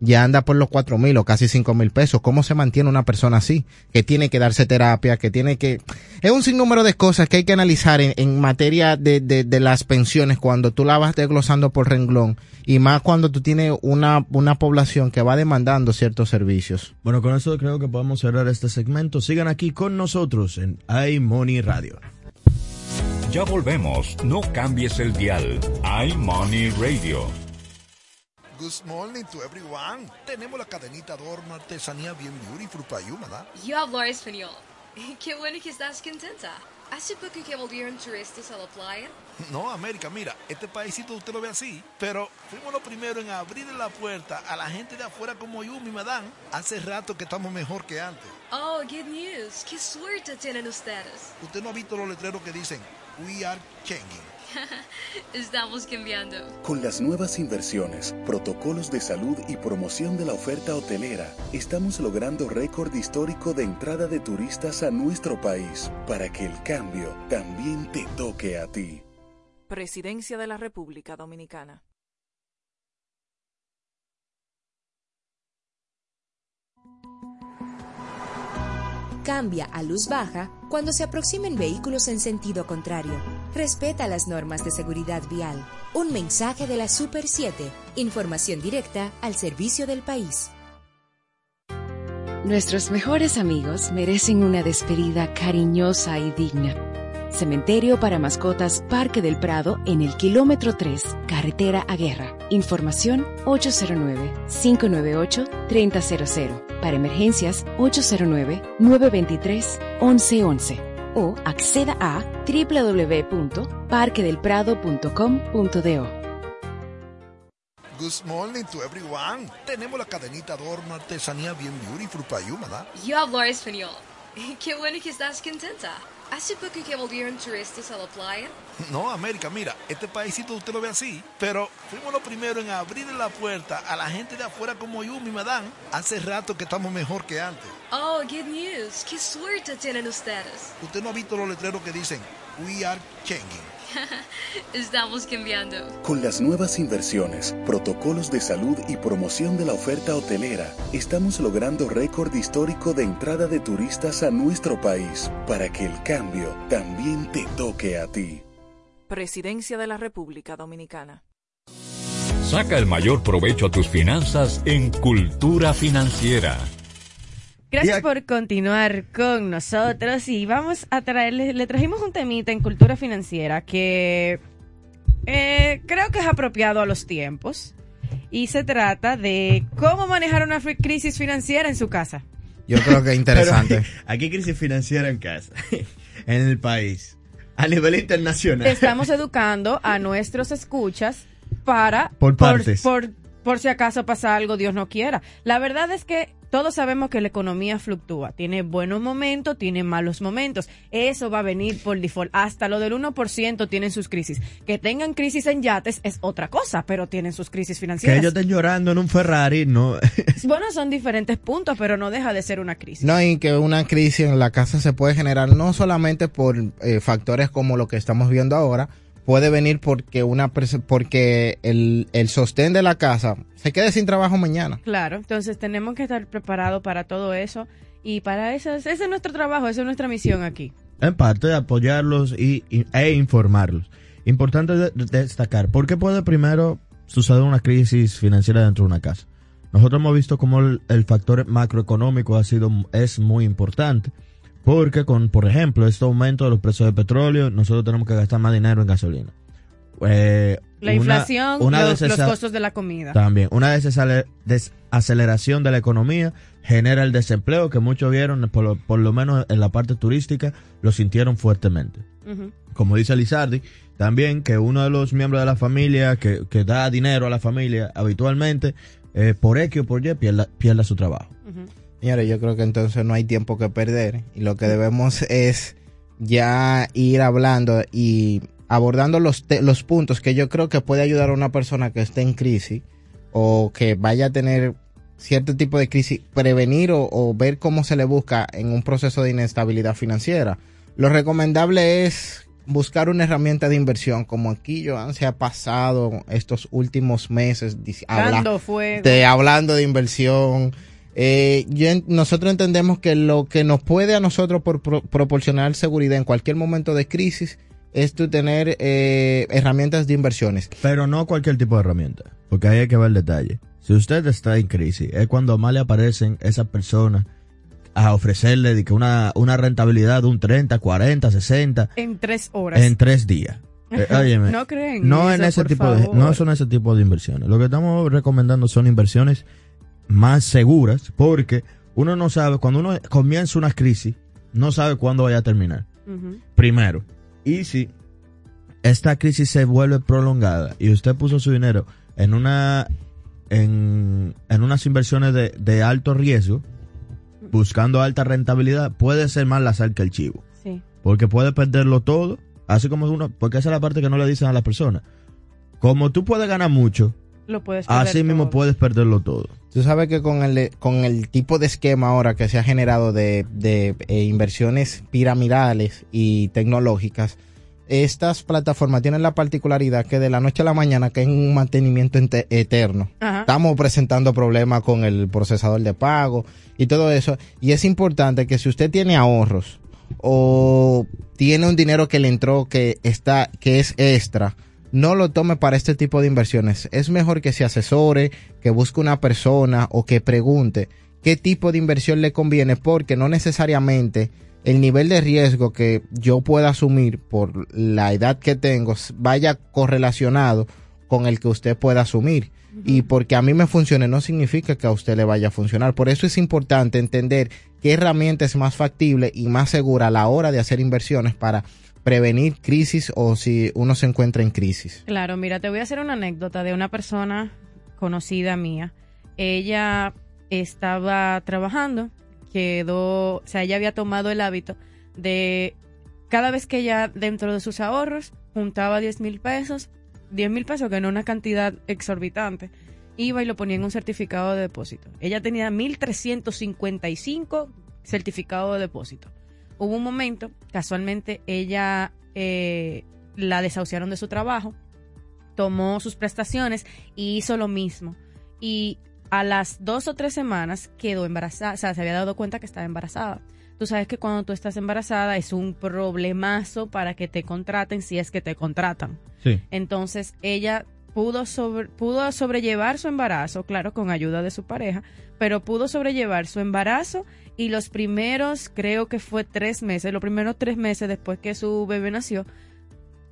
ya anda por los cuatro mil o casi cinco mil pesos. ¿Cómo se mantiene una persona así? Que tiene que darse terapia, que tiene que... Es un sinnúmero de cosas que hay que analizar en, en materia de, de, de las pensiones cuando tú la vas desglosando por renglón y más cuando tú tienes una, una población que va demandando ciertos servicios. Bueno, con eso creo que podemos cerrar este segmento. Sigan aquí con nosotros en iMoney Radio. Ya volvemos. No cambies el dial. iMoney Radio. Good morning to everyone. Tenemos la cadenita Adorno Artesanía bien beautiful para you, ¿verdad? Yo hablo español. Qué bueno que estás contenta. ¿Hace poco que volvieron turistas a la playa? No, América, mira, este paísito usted lo ve así, pero fuimos los primeros en abrir la puerta a la gente de afuera como yo, mi madame. Hace rato que estamos mejor que antes. Oh, good news. Qué suerte tienen ustedes. Usted no ha visto los letreros que dicen, We are changing. Estamos cambiando. Con las nuevas inversiones, protocolos de salud y promoción de la oferta hotelera, estamos logrando récord histórico de entrada de turistas a nuestro país para que el cambio también te toque a ti. Presidencia de la República Dominicana. Cambia a luz baja cuando se aproximen vehículos en sentido contrario. Respeta las normas de seguridad vial. Un mensaje de la Super 7. Información directa al servicio del país. Nuestros mejores amigos merecen una despedida cariñosa y digna. Cementerio para Mascotas Parque del Prado en el kilómetro 3, carretera a Guerra. Información 809-598-3000. Para emergencias 809-923-1111. O acceda a www.parquedelprado.com.do. Good morning to everyone. Tenemos la cadenita de horno artesanía bien beautiful para you, ¿verdad? Yo hablo español. Qué bueno que estás contenta. ¿Hace poco que volvieron turistas a la playa? No, América, mira, este paísito usted lo ve así, pero fuimos los primeros en abrirle la puerta a la gente de afuera como yo, mi madame. Hace rato que estamos mejor que antes. Oh, good news. Qué suerte tienen ustedes. Usted no ha visto los letreros que dicen, We are changing. Estamos cambiando. Con las nuevas inversiones, protocolos de salud y promoción de la oferta hotelera, estamos logrando récord histórico de entrada de turistas a nuestro país para que el cambio también te toque a ti. Presidencia de la República Dominicana. Saca el mayor provecho a tus finanzas en Cultura Financiera. Gracias por continuar con nosotros y vamos a traerle, le trajimos un temita en cultura financiera que eh, creo que es apropiado a los tiempos y se trata de cómo manejar una crisis financiera en su casa. Yo creo que es interesante. Pero, aquí hay crisis financiera en casa, en el país, a nivel internacional. Estamos educando a nuestros escuchas para Por partes. por, por si acaso pasa algo, Dios no quiera. La verdad es que todos sabemos que la economía fluctúa. Tiene buenos momentos, tiene malos momentos. Eso va a venir por default. Hasta lo del 1% tienen sus crisis. Que tengan crisis en yates es otra cosa, pero tienen sus crisis Que financieras. ellos estén llorando en un Ferrari, no. Bueno, son diferentes puntos, pero no deja de ser una crisis. No, y que una crisis en la casa se puede generar no solamente por eh, factores como lo que estamos viendo ahora, puede venir porque una porque el, el sostén de la casa se quede sin trabajo mañana. Claro, entonces tenemos que estar preparados para todo eso y para eso, ese es nuestro trabajo, esa es nuestra misión aquí. en parte de apoyarlos y, y- e informarlos. Importante de- de- destacar, ¿por qué puede primero suceder una crisis financiera dentro de una casa? Nosotros hemos visto cómo el, el factor macroeconómico ha sido, es muy importante, porque con, por ejemplo, este aumento de los precios de petróleo, nosotros tenemos que gastar más dinero en gasolina. Eh, La una- inflación, una los, los costos de la comida. también, una desaceleración de la economía genera el desempleo que muchos vieron, por lo, por lo menos en la parte turística, lo sintieron fuertemente. Como dice Lizardi, también que uno de los miembros de la familia que, que da dinero a la familia habitualmente, eh, por X o por Y, pierda, pierda su trabajo. Señores, yo creo que entonces no hay tiempo que perder y lo que debemos es ya ir hablando y abordando los, los puntos que yo creo que puede ayudar a una persona que esté en crisis o que vaya a tener cierto tipo de crisis, prevenir o, o ver cómo se le busca en un proceso de inestabilidad financiera. Lo recomendable es buscar una herramienta de inversión, como aquí Joan se ha pasado estos últimos meses habla- de- hablando de inversión. Eh, yo nosotros entendemos que lo que nos puede a nosotros por, pro- proporcionar seguridad en cualquier momento de crisis es tú tener eh, herramientas de inversiones. Pero no cualquier tipo de herramienta, porque ahí hay que ver el detalle. Si usted está en crisis, es cuando más le aparecen esas personas a ofrecerle de que una, una rentabilidad de un 30, 40, 60 En tres horas. en tres días. Eh, óyeme, No creen No eso, en ese tipo de, no son ese tipo de inversiones. Lo que estamos recomendando son inversiones más seguras, porque uno no sabe, cuando uno comienza una crisis, no sabe cuándo vaya a terminar. Primero. Y si esta crisis se vuelve prolongada y usted puso su dinero en una en, en unas inversiones de, de alto riesgo, buscando alta rentabilidad, puede ser más la sal que el chivo. Sí. Porque puede perderlo todo, así como uno, porque esa es la parte que no le dicen a las personas. Como tú puedes ganar mucho, Lo puedes así mismo puedes perderlo todo. Tú sabes que con el, con el tipo de esquema ahora que se ha generado de, de, eh, inversiones piramidales y tecnológicas, estas plataformas tienen la particularidad que de la noche a la mañana que es un mantenimiento eterno. Ajá. Estamos presentando problemas con el procesador de pago y todo eso. Y es importante que si usted tiene ahorros o tiene un dinero que le entró que está, que es extra, no lo tome para este tipo de inversiones. Es mejor que se asesore, que busque una persona o que pregunte qué tipo de inversión le conviene, porque no necesariamente el nivel de riesgo que yo pueda asumir por la edad que tengo vaya correlacionado con el que usted pueda asumir. Y porque a mí me funcione no significa que a usted le vaya a funcionar. Por eso es importante entender qué herramienta es más factible y más segura a la hora de hacer inversiones para prevenir crisis o si uno se encuentra en crisis. Claro, mira, te voy a hacer una anécdota de una persona conocida mía. Ella estaba trabajando, quedó, o sea, ella había tomado el hábito de cada vez que ella dentro de sus ahorros juntaba 10 mil pesos, 10 mil pesos, que no una cantidad exorbitante, iba y lo ponía en un certificado de depósito. Ella tenía 1.355 certificados de depósito. Hubo un momento, casualmente, ella eh, la desahuciaron de su trabajo, tomó sus prestaciones y hizo lo mismo. Y a las dos o tres semanas quedó embarazada, o sea, se había dado cuenta que estaba embarazada. Tú sabes que cuando tú estás embarazada es un problemazo para que te contraten si es que te contratan. Sí. Entonces ella pudo, pudo sobrellevar su embarazo, claro, con ayuda de su pareja, pero pudo sobrellevar su embarazo y los primeros, creo que fue tres meses, los primeros tres meses después que su bebé nació,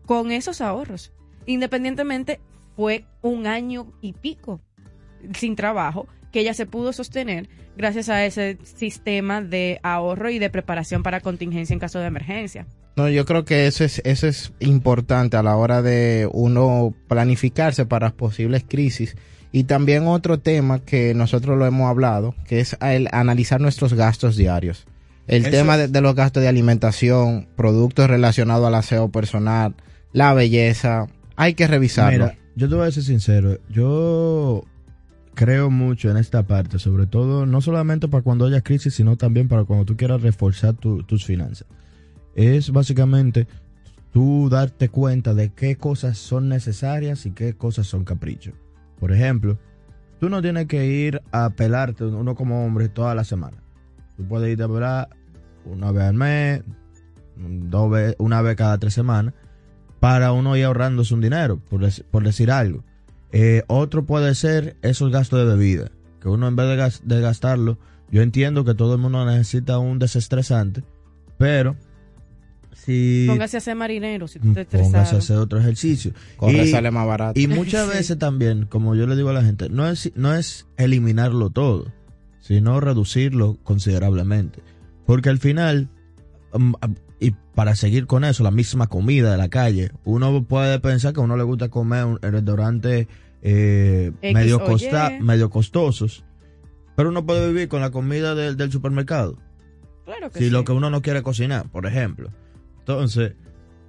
con esos ahorros. Independientemente, fue un año y pico sin trabajo que ella se pudo sostener gracias a ese sistema de ahorro y de preparación para contingencia en caso de emergencia. No, yo creo que eso es, eso es importante a la hora de uno planificarse para posibles crisis. Y también otro tema que nosotros lo hemos hablado, que es el analizar nuestros gastos diarios. El Eso- tema de, de los gastos de alimentación, productos relacionados al aseo personal, la belleza, hay que revisarlo. Mira, yo te voy a ser sincero. Yo creo mucho en esta parte, sobre todo no solamente para cuando haya crisis, sino también para cuando tú quieras reforzar tu- tus finanzas. Es básicamente tú darte cuenta de qué cosas son necesarias y qué cosas son caprichos. Por ejemplo, tú no tienes que ir a pelarte uno como hombre toda la semana. Tú puedes ir a pelar una vez al mes, dos ve- una vez cada tres semanas, para uno ir ahorrándose un dinero, por, por decir algo. Eh, otro puede ser esos gastos de bebida, que uno en vez de, de gastarlo, yo entiendo que todo el mundo necesita un desestresante, pero Póngase a ser marinero si tú te póngase a hacer otro ejercicio. Correr sale más barato. Y muchas veces también, como yo le digo a la gente, no es, no es eliminarlo todo, sino reducirlo considerablemente. Porque al final, um, um, y para seguir con eso, la misma comida de la calle, uno puede pensar que a uno le gusta comer un- en restaurantes eh, medio, costa, Y. medio costosos, pero uno puede vivir con la comida del- del supermercado Claro que si sí. lo que uno no quiere cocinar, por ejemplo. Entonces,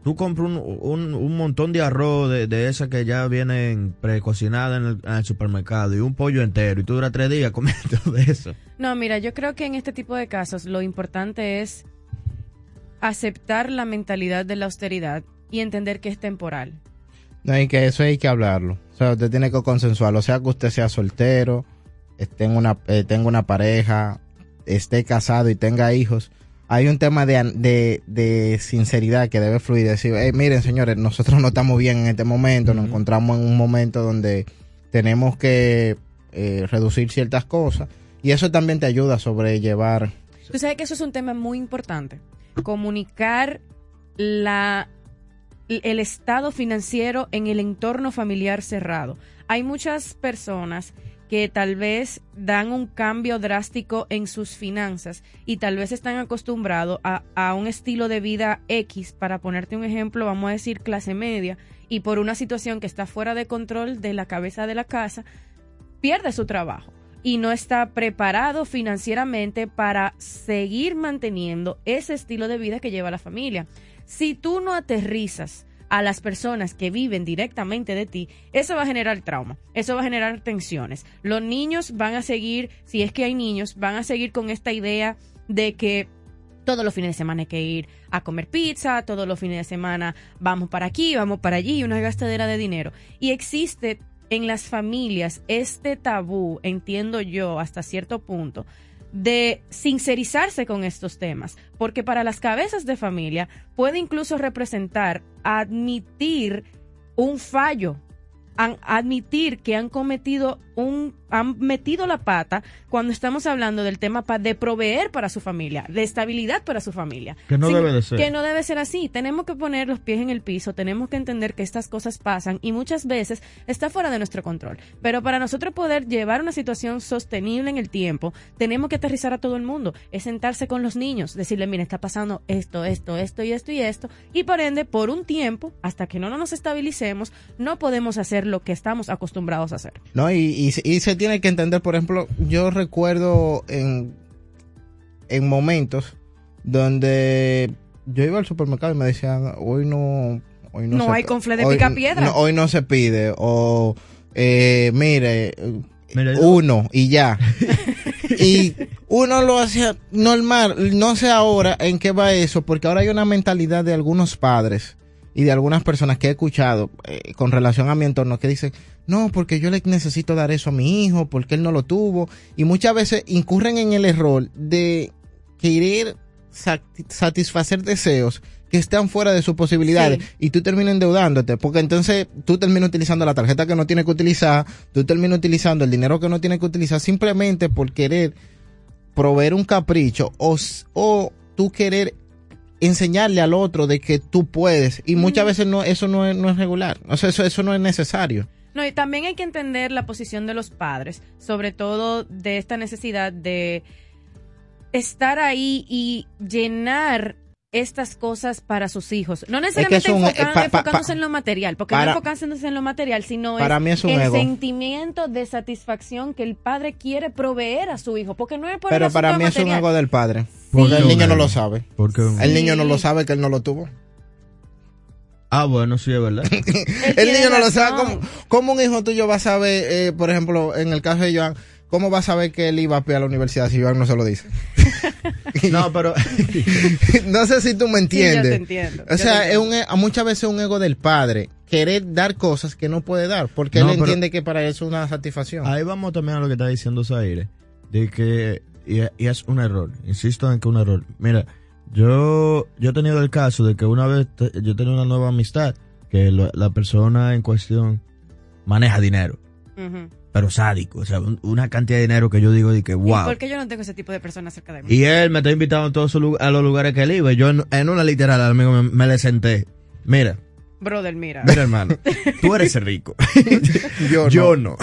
tú compras un, un, un montón de arroz de, de esas que ya vienen precocinadas en el, en el supermercado y un pollo entero y tú duras tres días comiendo de eso. No, mira, yo creo que en este tipo de casos lo importante es aceptar la mentalidad de la austeridad y entender que es temporal. No, y que eso hay que hablarlo. O sea, usted tiene que consensuarlo. O sea, que usted sea soltero, esté en una, eh, tenga una pareja, esté casado y tenga hijos. Hay un tema de, de, de sinceridad que debe fluir. Decir, "Eh, miren, señores, nosotros no estamos bien en este momento. Nos encontramos en un momento donde tenemos que eh, reducir ciertas cosas. Y eso también te ayuda a sobrellevar. Tú sabes que eso es un tema muy importante. Comunicar la, el estado financiero en el entorno familiar cerrado. Hay muchas personas que tal vez dan un cambio drástico en sus finanzas y tal vez están acostumbrados a, a un estilo de vida X, para ponerte un ejemplo, vamos a decir clase media, y por una situación que está fuera de control de la cabeza de la casa, pierde su trabajo y no está preparado financieramente para seguir manteniendo ese estilo de vida que lleva la familia. Si tú no aterrizas a las personas que viven directamente de ti, eso va a generar trauma, eso va a generar tensiones. Los niños van a seguir, si es que hay niños, van a seguir con esta idea de que todos los fines de semana hay que ir a comer pizza, todos los fines de semana vamos para aquí, vamos para allí, una gastadera de dinero. Y existe en las familias este tabú, entiendo yo hasta cierto punto, de sincerizarse con estos temas, porque para las cabezas de familia puede incluso representar admitir un fallo, admitir que han cometido un, han metido la pata cuando estamos hablando del tema pa- de proveer para su familia, de estabilidad para su familia. Que no debe de ser. Que no debe ser así. Tenemos que poner los pies en el piso, tenemos que entender que estas cosas pasan y muchas veces está fuera de nuestro control. Pero para nosotros poder llevar una situación sostenible en el tiempo, tenemos que aterrizar a todo el mundo, es sentarse con los niños, decirle, mira, está pasando esto, esto, esto y esto y esto, y por ende, por un tiempo, hasta que no nos estabilicemos, no podemos hacer lo que estamos acostumbrados a hacer. No, y, y, se- y se tiene que entender, por ejemplo, yo recuerdo en, en momentos donde yo iba al supermercado y me decían, hoy no... Hoy no, No se- hay confle de hoy- picapiedra. no, hoy no se pide, o eh, mire, yo- uno y ya. y uno lo hace normal. No sé ahora en qué va eso, porque ahora hay una mentalidad de algunos padres y de algunas personas que he escuchado eh, con relación a mi entorno que dicen, no, porque yo le necesito dar eso a mi hijo, porque él no lo tuvo. Y muchas veces incurren en el error de querer sat- satisfacer deseos que están fuera de sus posibilidades Sí. y tú terminas endeudándote, porque entonces tú terminas utilizando la tarjeta que no tienes que utilizar, tú terminas utilizando el dinero que no tienes que utilizar simplemente por querer proveer un capricho o, o tú querer enseñarle al otro de que tú puedes y muchas veces no eso no es, no es regular, o sea, eso, eso no es necesario. No, y también hay que entender la posición de los padres, sobre todo de esta necesidad de estar ahí y llenar estas cosas para sus hijos. No necesariamente es un- enfocan- eh, pa- pa- enfocándose pa- en lo material, porque para- no enfocándose en lo material, sino para es mí es un el ego. sentimiento de satisfacción que el padre quiere proveer a su hijo, porque no es por el Pero para mí es un ego del padre, ¿Por porque el niño no lo sabe. Porque El niño no lo sabe que él no lo tuvo. Ah, bueno, sí, es verdad. El niño no lo sabe. ¿Cómo, cómo un hijo tuyo va a saber, eh, por ejemplo, en el caso de Joan, cómo va a saber que él iba a pie a la universidad si Joan no se lo dice? no, pero... no sé si tú me entiendes. te entiendo, O yo sea, te es un, e- muchas veces es un ego del padre querer dar cosas que no puede dar, porque No, él pero- entiende que para él es una satisfacción. Ahí vamos también a lo que está diciendo Zaire, de que y, y es un error, insisto en que es un error. Mira, yo yo he tenido el caso de que una vez te- yo tenía una nueva amistad que lo- la persona en cuestión maneja dinero, pero sádico, o sea, un- una cantidad de dinero que yo digo de que ¿Y wow. por qué yo no tengo ese tipo de personas cerca de mí? Y él me está invitando a todos a los lugares que él iba. y Yo en, en una literal, amigo, me, me le senté. Mira, Brother, mira. mira hermano, tú eres el rico. Yo no. Yo no.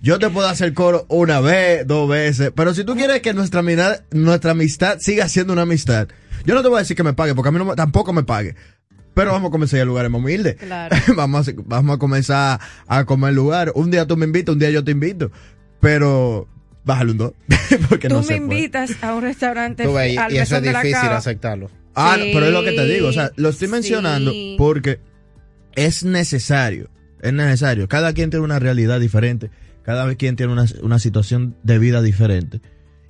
Yo te puedo hacer coro una vez, dos veces, pero si tú quieres que nuestra amistad, nuestra amistad siga siendo una amistad, yo no te voy a decir que me pague, porque a mí no, me- tampoco me pague. Pero vamos a comenzar a ir a lugares más humildes. Claro. vamos, a, vamos a comenzar a comer lugar. Un día tú me invitas, un día yo te invito. Pero bájale un dos. porque Tú no me se puede. invitas a un restaurante Tú ves, y- al y eso es difícil aceptarlo. Ah, Sí, pero es lo que te digo, o sea, lo estoy mencionando sí. porque es necesario, es necesario. Cada quien tiene una realidad diferente, cada quien tiene una, una situación de vida diferente.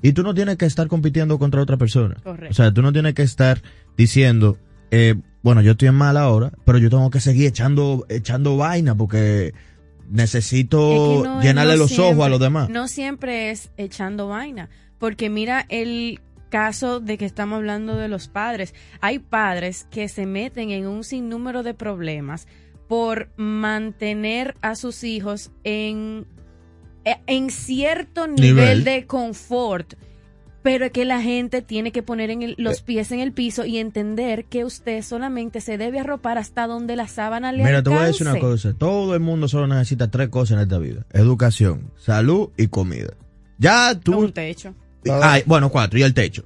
Y tú no tienes que estar compitiendo contra otra persona. Correcto. O sea, tú no tienes que estar diciendo, eh, bueno, yo estoy en mal ahora, pero yo tengo que seguir echando, echando vaina porque necesito Es que no- llenarle no los ojos a los demás. No siempre es echando vaina, porque mira el caso de que estamos hablando de los padres. Hay padres que se meten en un sinnúmero de problemas por mantener a sus hijos en, eh, en cierto nivel, Nivel. de confort. Pero es que la gente tiene que poner en el- los pies en el piso y entender que usted solamente se debe arropar hasta donde la sábana le Mira, te voy a decir una cosa. Todo el mundo solo necesita tres cosas en esta vida. Educación, salud y comida. Ya tú... Un techo. Ay, bueno, cuatro. Y el techo.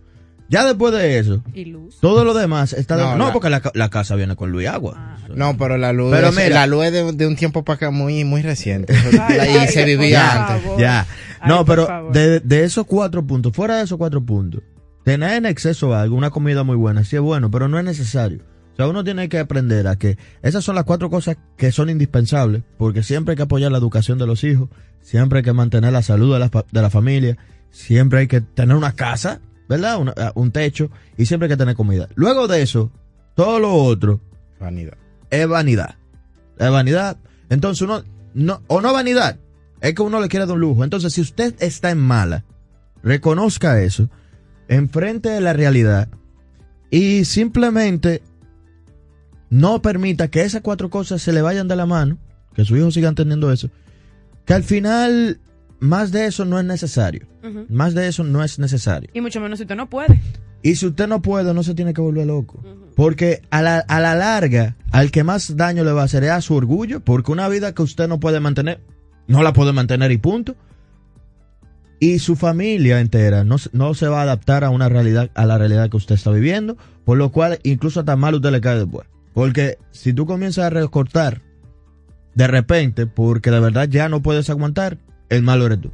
Ya después de eso, Y luz. todo lo demás está... No, No, la- porque la, la casa viene con luz y agua. Ah. No, pero la luz, Pero es, mira- la luz es de, de un tiempo para acá muy, muy reciente. Ay, se vivía favor. antes. Ya. No, pero de, de esos cuatro puntos, fuera de esos cuatro puntos, tener en exceso algo, una comida muy buena, sí es bueno, pero no es necesario. O sea, uno tiene que aprender a que esas son las cuatro cosas que son indispensables, porque siempre hay que apoyar la educación de los hijos, siempre hay que mantener la salud de la, de la familia, siempre hay que tener una casa, ¿verdad? Una- ah, un techo, y siempre hay que tener comida. Luego de eso, todo lo otro Vanidad. es vanidad. Es vanidad. Entonces uno, no, o no vanidad, es que uno le quiere dar un lujo. Entonces, si usted está en mala, reconozca eso, enfrente de la realidad y simplemente no permita que esas cuatro cosas se le vayan de la mano que sus hijos sigan teniendo eso, que al final más de eso no es necesario. Más de eso no es necesario. Y mucho menos si usted no puede. Y si usted no puede, no se tiene que volver loco. Porque a la, a la larga, al que más daño le va a hacer es a su orgullo, porque una vida que usted no puede mantener, no la puede mantener y punto. Y su familia entera no, se- no se va a adaptar a una realidad, a la realidad que usted está viviendo, por lo cual incluso hasta mal usted le cae después. Porque si tú comienzas a recortar de repente, porque de verdad ya no puedes aguantar, el malo eres tú.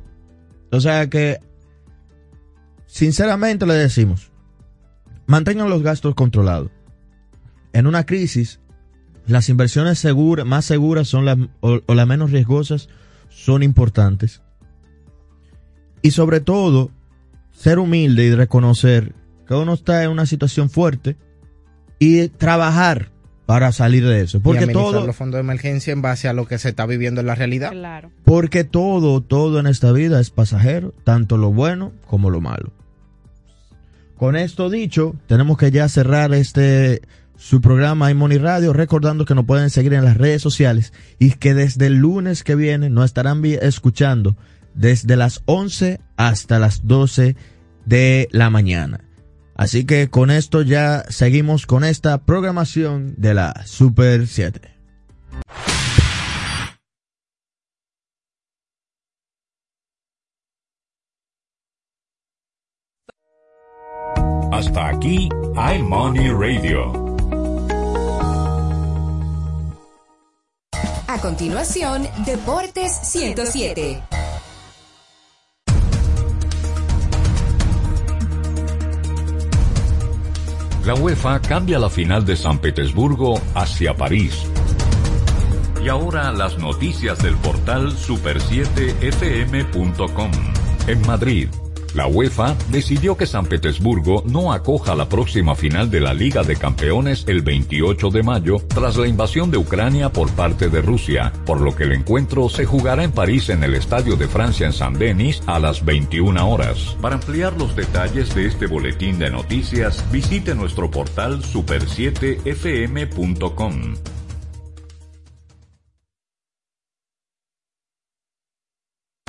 O sea que, sinceramente le decimos, mantengan los gastos controlados. En una crisis, las inversiones seguras, más seguras son las, o, o las menos riesgosas son importantes. Y sobre todo, ser humilde y reconocer que uno está en una situación fuerte y trabajar para salir de eso. y Porque administrar todo, los fondos de emergencia en base a lo que se está viviendo en la realidad. Claro. porque todo, todo en esta vida es pasajero, tanto lo bueno como lo malo. Con esto dicho, tenemos que ya cerrar este su programa iMoney Radio, recordando que nos pueden seguir en las redes sociales y que desde el lunes que viene nos estarán escuchando desde las 11 hasta las 12 de la mañana. Así que con esto ya seguimos con esta programación de la Super 7. Hasta aquí iMoney Radio. A continuación, Deportes 107. La UEFA cambia la final de San Petersburgo hacia París. Y ahora las noticias del portal super7fm.com. En Madrid, la UEFA decidió que San Petersburgo no acoja la próxima final de la Liga de Campeones el 28 de mayo tras la invasión de Ucrania por parte de Rusia, por lo que el encuentro se jugará en París en el Estadio de Francia en San Denis a las 21 horas. Para ampliar los detalles de este boletín de noticias, visite nuestro portal super7fm.com.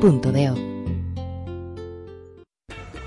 www.parquedelprado.com.do.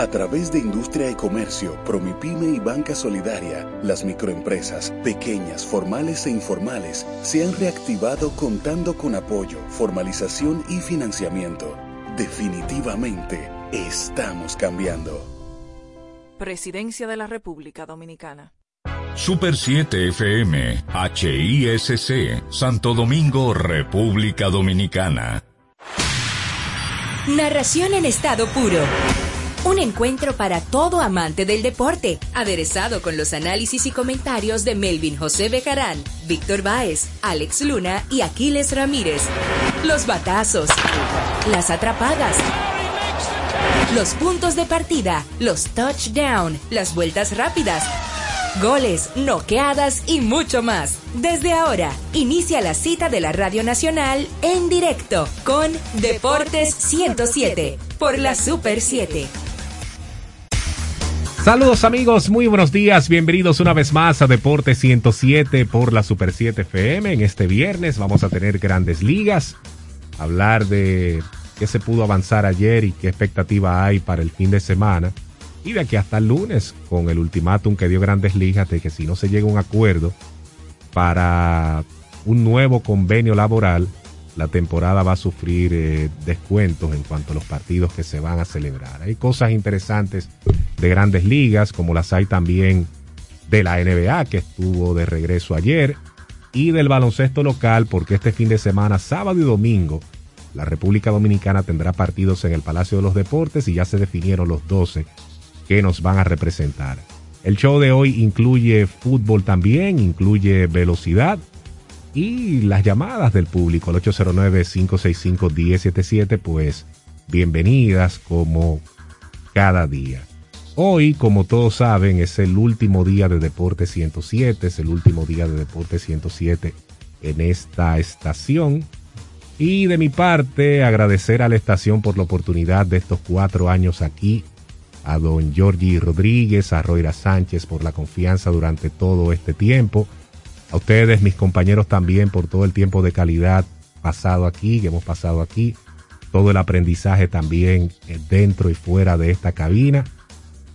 A través de Industria y Comercio, Promipyme y Banca Solidaria, las microempresas, pequeñas, formales e informales, se han reactivado contando con apoyo, formalización y financiamiento. Definitivamente, estamos cambiando. Presidencia de la República Dominicana. Super 7 FM, HISC, Santo Domingo, República Dominicana. Narración en estado puro. Un encuentro para todo amante del deporte, aderezado con los análisis y comentarios de Melvin José Bejarán, Víctor Báez, Alex Luna y Aquiles Ramírez. Los batazos, las atrapadas, los puntos de partida, los touchdown, las vueltas rápidas, goles, noqueadas y mucho más. Desde ahora, inicia la cita de la Radio Nacional en directo con Deportes 107 por la Super 7. Saludos amigos, muy buenos días, bienvenidos una vez más a Deporte 107 por la Super 7 FM. En este viernes vamos a tener grandes ligas, hablar de qué se pudo avanzar ayer y qué expectativa hay para el fin de semana. Y de aquí hasta el lunes, con el ultimátum que dio grandes ligas de que si no se llega a un acuerdo para un nuevo convenio laboral, la temporada va a sufrir eh, descuentos en cuanto a los partidos que se van a celebrar. Hay cosas interesantes de grandes ligas, como las hay también de la NBA, que estuvo de regreso ayer, y del baloncesto local, porque este fin de semana, sábado y domingo, la República Dominicana tendrá partidos en el Palacio de los Deportes y ya se definieron los 12 que nos van a representar. El show de hoy incluye fútbol también, incluye velocidad, y las llamadas del público al 809-565-1077, pues bienvenidas como cada día. Hoy, como todos saben, es el último día de Deporte 107, es el último día de Deporte 107 en esta estación. Y de mi parte, agradecer a la estación por la oportunidad de estos cuatro años aquí, a don Georgie Rodríguez, a Roira Sánchez por la confianza durante todo este tiempo a ustedes, mis compañeros también, por todo el tiempo de calidad pasado aquí, que hemos pasado aquí, todo el aprendizaje también eh, dentro y fuera de esta cabina.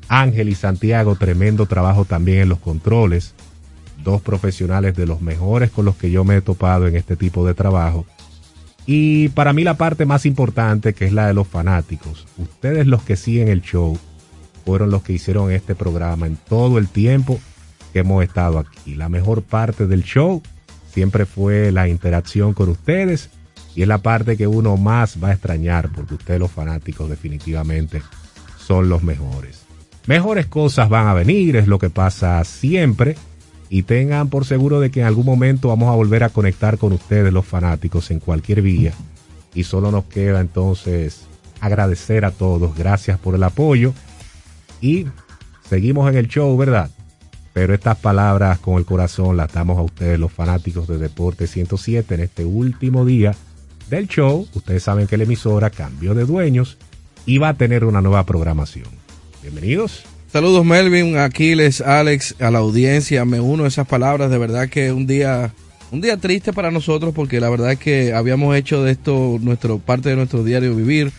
Ángel y Santiago, tremendo trabajo también en los controles, dos profesionales de los mejores con los que yo me he topado en este tipo de trabajo. Y para mí la parte más importante, que es la de los fanáticos, ustedes los que siguen el show, fueron los que hicieron este programa en todo el tiempo hemos estado aquí. La mejor parte del show siempre fue la interacción con ustedes y es la parte que uno más va a extrañar porque ustedes los fanáticos definitivamente son los mejores. Mejores cosas van a venir, es lo que pasa siempre y tengan por seguro de que en algún momento vamos a volver a conectar con ustedes los fanáticos en cualquier vía y solo nos queda entonces agradecer a todos, gracias por el apoyo y seguimos en el show, ¿verdad? Pero estas palabras con el corazón las damos a ustedes, los fanáticos de Deporte 107, en este último día del show. Ustedes saben que la emisora cambió de dueños y va a tener una nueva programación. Bienvenidos. Saludos Melvin, Aquiles, Alex, a la audiencia. Me uno a esas palabras. De verdad que un día, un día triste para nosotros porque la verdad es que habíamos hecho de esto nuestro parte de nuestro diario vivir.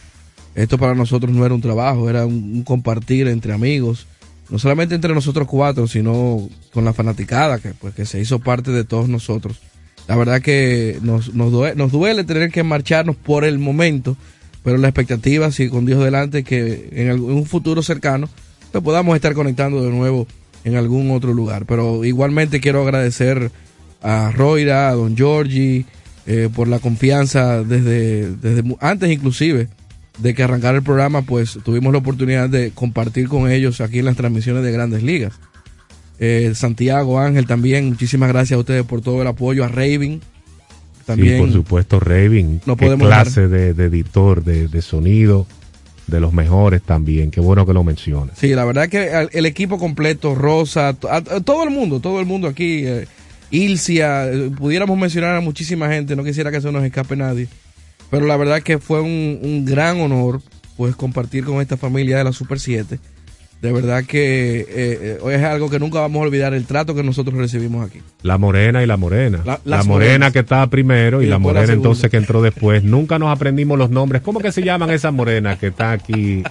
Esto para nosotros no era un trabajo, era un compartir entre amigos no solamente entre nosotros cuatro, sino con la fanaticada, que, pues, que se hizo parte de todos nosotros. La verdad que nos, nos, duele, tener que marcharnos por el momento, pero la expectativa, si con Dios delante, que en, un futuro cercano pues, podamos estar conectando de nuevo en algún otro lugar. Pero igualmente quiero agradecer a Roira, a Don Giorgi, eh, por la confianza desde, desde antes inclusive de que arrancar el programa, pues tuvimos la oportunidad de compartir con ellos aquí en las transmisiones de Grandes Ligas. Eh, Santiago, Ángel también, muchísimas gracias a ustedes por todo el apoyo, a Raven. También, sí, por supuesto, Raven. No podemos clase de, editor de, sonido, de los mejores también. Qué bueno que lo mencionas. Sí, la verdad que el, equipo completo, Rosa, todo el mundo, todo el mundo aquí, eh, Ilcia, eh, pudiéramos mencionar a muchísima gente, no quisiera que se nos escape nadie. Pero la verdad que fue un, gran honor pues compartir con esta familia de la Super 7. De verdad que eh, eh, hoy es algo que nunca vamos a olvidar, el trato que nosotros recibimos aquí. La morena y la morena. La, morena que estaba primero y, la morena entonces que entró después. Nunca nos aprendimos los nombres. ¿Cómo que se llaman esas morenas que están aquí,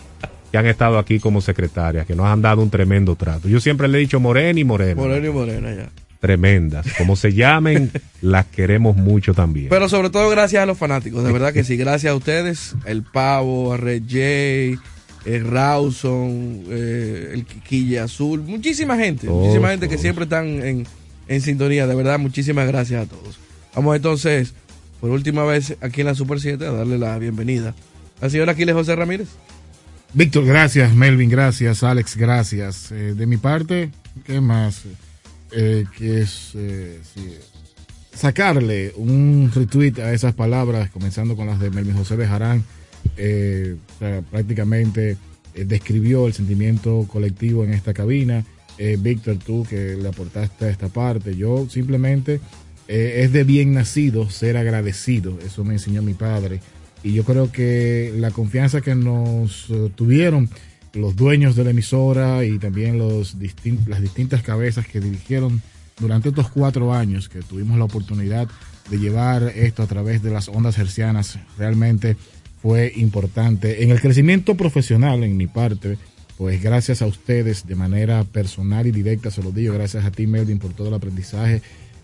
que han estado aquí como secretarias, que nos han dado un tremendo trato? Yo siempre le he dicho morena y morena. Morena y morena, ya tremendas. Como se llamen, las queremos mucho también. Pero sobre todo gracias a los fanáticos, de verdad que sí, gracias a ustedes, el Pavo, a Red J, el Rawson, eh, el Quiquilla Azul, muchísima gente, muchísima gente que siempre están en, en sintonía, de verdad, muchísimas gracias a todos. Vamos entonces, por última vez aquí en la Super 7, a darle la bienvenida al señor Aquiles José Ramírez. Víctor, gracias. Melvin, gracias. Alex, gracias. Eh, de mi parte, ¿qué más? Eh, que es eh, sacarle un retweet a esas palabras, comenzando con las de Melvin José Bejarán, eh, prácticamente describió el sentimiento colectivo en esta cabina. Víctor, tú que le aportaste a esta parte, yo simplemente es de bien nacido ser agradecido, eso me enseñó mi padre. Y yo creo que la confianza que nos tuvieron los dueños de la emisora y también los distin- las distintas cabezas que dirigieron durante estos cuatro años que tuvimos la oportunidad de llevar esto a través de las ondas hercianas. Realmente fue importante. En el crecimiento profesional, en mi parte, pues gracias a ustedes de manera personal y directa, se lo digo, gracias a ti, Melvin, por todo el aprendizaje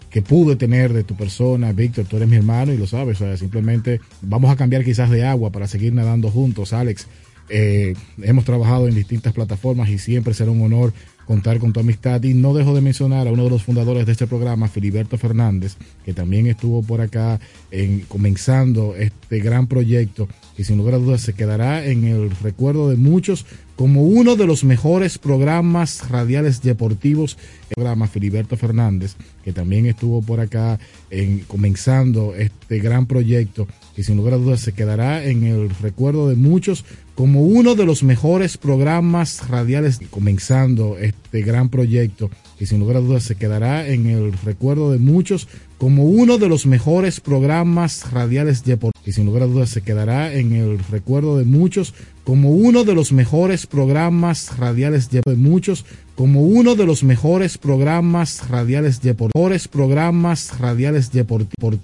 que pude tener de tu persona. Víctor, tú eres mi hermano y lo sabes, o sea, simplemente vamos a cambiar quizás de agua para seguir nadando juntos, Alex. Eh, hemos trabajado en distintas plataformas y siempre será un honor contar con tu amistad. Y no dejo de mencionar a uno de los fundadores de este programa, Filiberto Fernández, que también estuvo por acá en, comenzando este gran proyecto y sin lugar a dudas se quedará en el recuerdo de muchos como uno de los mejores programas radiales deportivos. El programa Filiberto Fernández, que también estuvo por acá en, comenzando este gran proyecto y sin lugar a dudas se quedará en el recuerdo de muchos como uno de los mejores programas radiales comenzando este gran proyecto y sin lugar a dudas se quedará en el recuerdo de muchos como uno de los mejores programas radiales deportivos y sin lugar a dudas se quedará en el recuerdo de muchos como uno de los mejores programas radiales de muchos como uno de los mejores programas radiales deportivos programas radiales deportivos